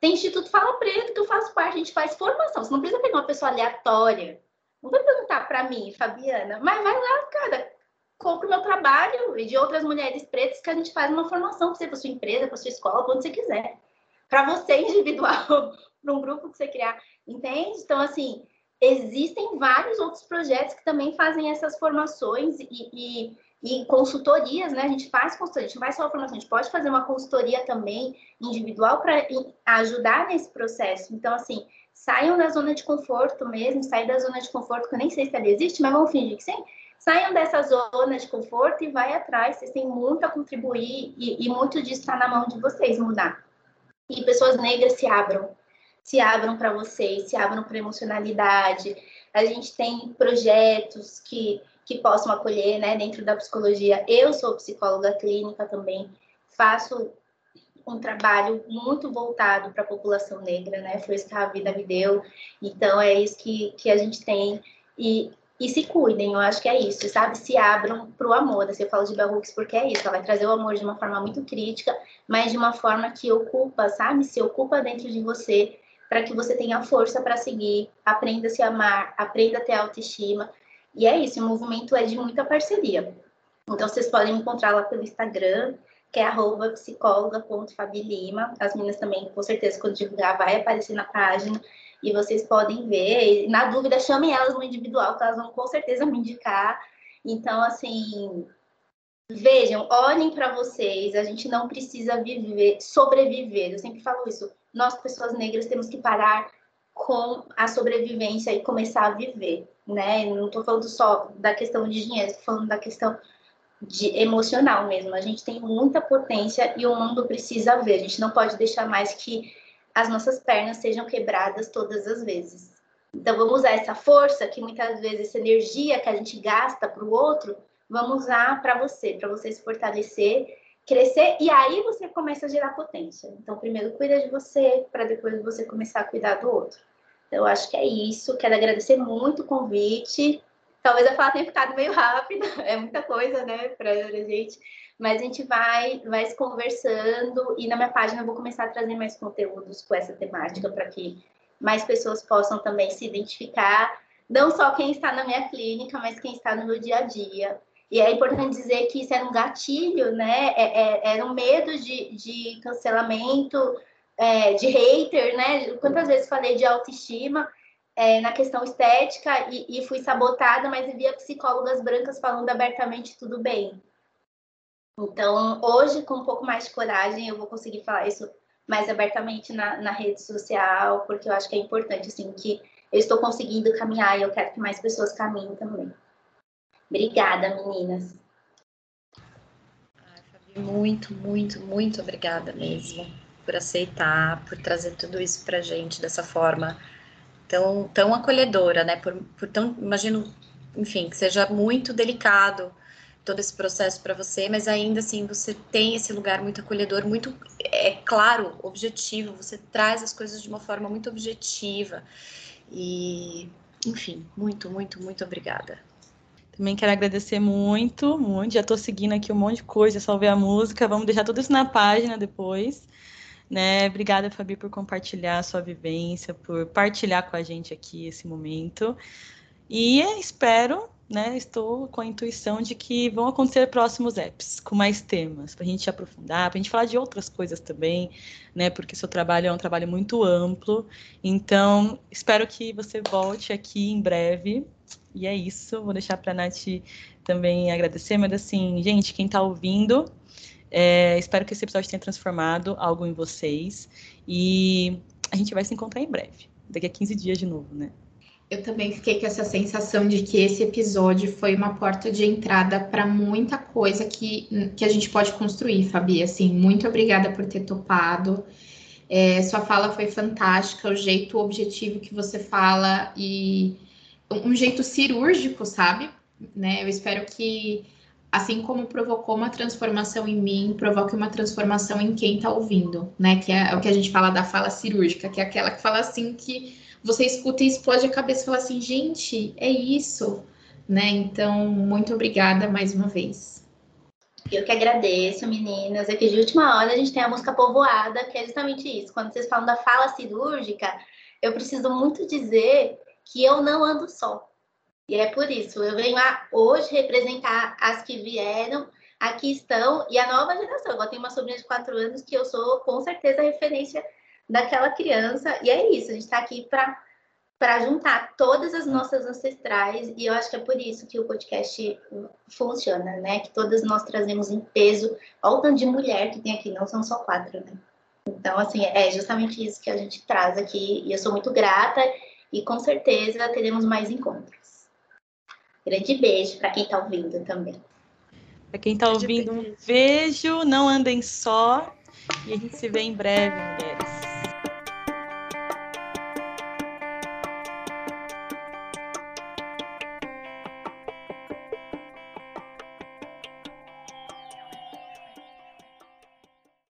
[SPEAKER 4] Tem Instituto Fala Preto, que eu faço parte, a gente faz formação. Você não precisa pegar uma pessoa aleatória. Não vai perguntar para mim, Fabiana, mas vai lá, cara, compra o meu trabalho e de outras mulheres pretas que a gente faz uma formação para você, para sua empresa, para sua escola, para onde você quiser. Para você individual, para um grupo que você criar, entende? Então, assim, existem vários outros projetos que também fazem essas formações e, e, e consultorias, né? A gente faz consultoria, a gente não faz só formação, a gente pode fazer uma consultoria também individual para ajudar nesse processo. Então, assim, saiam da zona de conforto mesmo, saiam da zona de conforto, que eu nem sei se ela existe, mas vamos fingir que sim. Saiam dessa zona de conforto e vai atrás, vocês têm muito a contribuir e, e muito disso está na mão de vocês mudar. E pessoas negras se abram, se abram para vocês, se abram para emocionalidade. A gente tem projetos que, que possam acolher né, dentro da psicologia. Eu sou psicóloga clínica também, faço um trabalho muito voltado para a população negra, né? Foi isso que a vida me deu. Então, é isso que, que a gente tem. E, e se cuidem, eu acho que é isso, sabe? Se abram para o amor. Assim, eu falo de Bell Hooks porque é isso. Ela vai trazer o amor de uma forma muito crítica, mas de uma forma que ocupa, sabe? Se ocupa dentro de você, para que você tenha força para seguir, aprenda a se amar, aprenda a ter autoestima. E é isso, o movimento é de muita parceria. Então, vocês podem encontrar lá pelo Instagram, que é arroba psicóloga.fabilima. As meninas também, com certeza, quando divulgar, vai aparecer na página e vocês podem ver. Na dúvida, chamem elas no individual, que elas vão com certeza me indicar. Então, assim, vejam, olhem para vocês. A gente não precisa viver, sobreviver. Eu sempre falo isso nós, pessoas negras, temos que parar com a sobrevivência e começar a viver, né? Não estou falando só da questão de dinheiro, estou falando da questão de emocional mesmo. A gente tem muita potência e o mundo precisa ver. A gente não pode deixar mais que as nossas pernas sejam quebradas todas as vezes. Então vamos usar essa força que muitas vezes essa energia que a gente gasta para o outro, vamos usar para você, para você se fortalecer crescer e aí você começa a gerar potência. Então, primeiro cuida de você, para depois você começar a cuidar do outro. Então, acho que é isso. Quero agradecer muito o convite. Talvez a fala tenha ficado meio rápida, é muita coisa, né, para a gente. Mas a gente vai, vai se conversando e na minha página eu vou começar a trazer mais conteúdos com essa temática para que mais pessoas possam também se identificar, não só quem está na minha clínica, mas quem está no meu dia a dia e é importante dizer que isso era um gatilho, né? É, é, era um medo de, de cancelamento, é, de hater, né? Quantas vezes falei de autoestima é, na questão estética e, e, fui sabotada, mas via psicólogas brancas falando abertamente tudo bem. Então, hoje, com um pouco mais de coragem, eu vou conseguir falar isso mais abertamente na, na rede social, porque eu acho que é importante, assim, que eu estou conseguindo caminhar e eu quero que mais pessoas caminhem também. Obrigada, meninas.
[SPEAKER 3] Muito, muito, muito obrigada mesmo por aceitar, por trazer tudo isso para gente dessa forma tão, tão acolhedora, né? Por, por tão, imagino, enfim, que seja muito delicado todo esse processo para você, mas ainda assim você tem esse lugar muito acolhedor, muito é claro, objetivo. Você traz as coisas de uma forma muito objetiva e, enfim, muito, muito, muito obrigada.
[SPEAKER 1] Também quero agradecer muito, muito. Já estou seguindo aqui um monte de coisa, só ver a música. Vamos deixar tudo isso na página depois. Né? Obrigada, Fabi, por compartilhar a sua vivência, por partilhar com a gente aqui esse momento. E espero, né? Estou com a intuição de que vão acontecer próximos apps com mais temas, para a gente aprofundar, para a gente falar de outras coisas também, né? Porque seu trabalho é um trabalho muito amplo. Então, espero que você volte aqui em breve e é isso, vou deixar para a Nath também agradecer, mas assim, gente, quem está ouvindo, é, espero que esse episódio tenha transformado algo em vocês e a gente vai se encontrar em breve, daqui a 15 dias de novo, né?
[SPEAKER 2] Eu também fiquei com essa sensação de que esse episódio foi uma porta de entrada para muita coisa que, que a gente pode construir, Fabi. Assim, muito obrigada por ter topado. É, sua fala foi fantástica, o jeito objetivo que você fala e um jeito cirúrgico, sabe? Né? Eu espero que, assim como provocou uma transformação em mim, provoque uma transformação em quem está ouvindo, né? Que é, é o que a gente fala da fala cirúrgica, que é aquela que fala assim que você escuta e explode a cabeça e fala assim, gente, é isso, né? Então, muito obrigada mais uma vez.
[SPEAKER 4] Eu que agradeço, meninas. É que de última hora a gente tem a música povoada, que é justamente isso. Quando vocês falam da fala cirúrgica, eu preciso muito dizer que eu não ando só. E é por isso, eu venho hoje representar as que vieram, aqui estão, e a nova geração. Eu tenho uma sobrinha de quatro anos que eu sou com certeza referência daquela criança, e é isso, a gente está aqui para juntar todas as nossas ancestrais, e eu acho que é por isso que o podcast funciona, né? Que todas nós trazemos em peso, olha o tanto de mulher que tem aqui, não são só quatro, né? Então, assim, é justamente isso que a gente traz aqui, e eu sou muito grata, e com certeza teremos mais encontros. Grande beijo para quem está ouvindo também.
[SPEAKER 1] Para quem está ouvindo, um beijo, não andem só, e a gente se vê em breve, mulheres.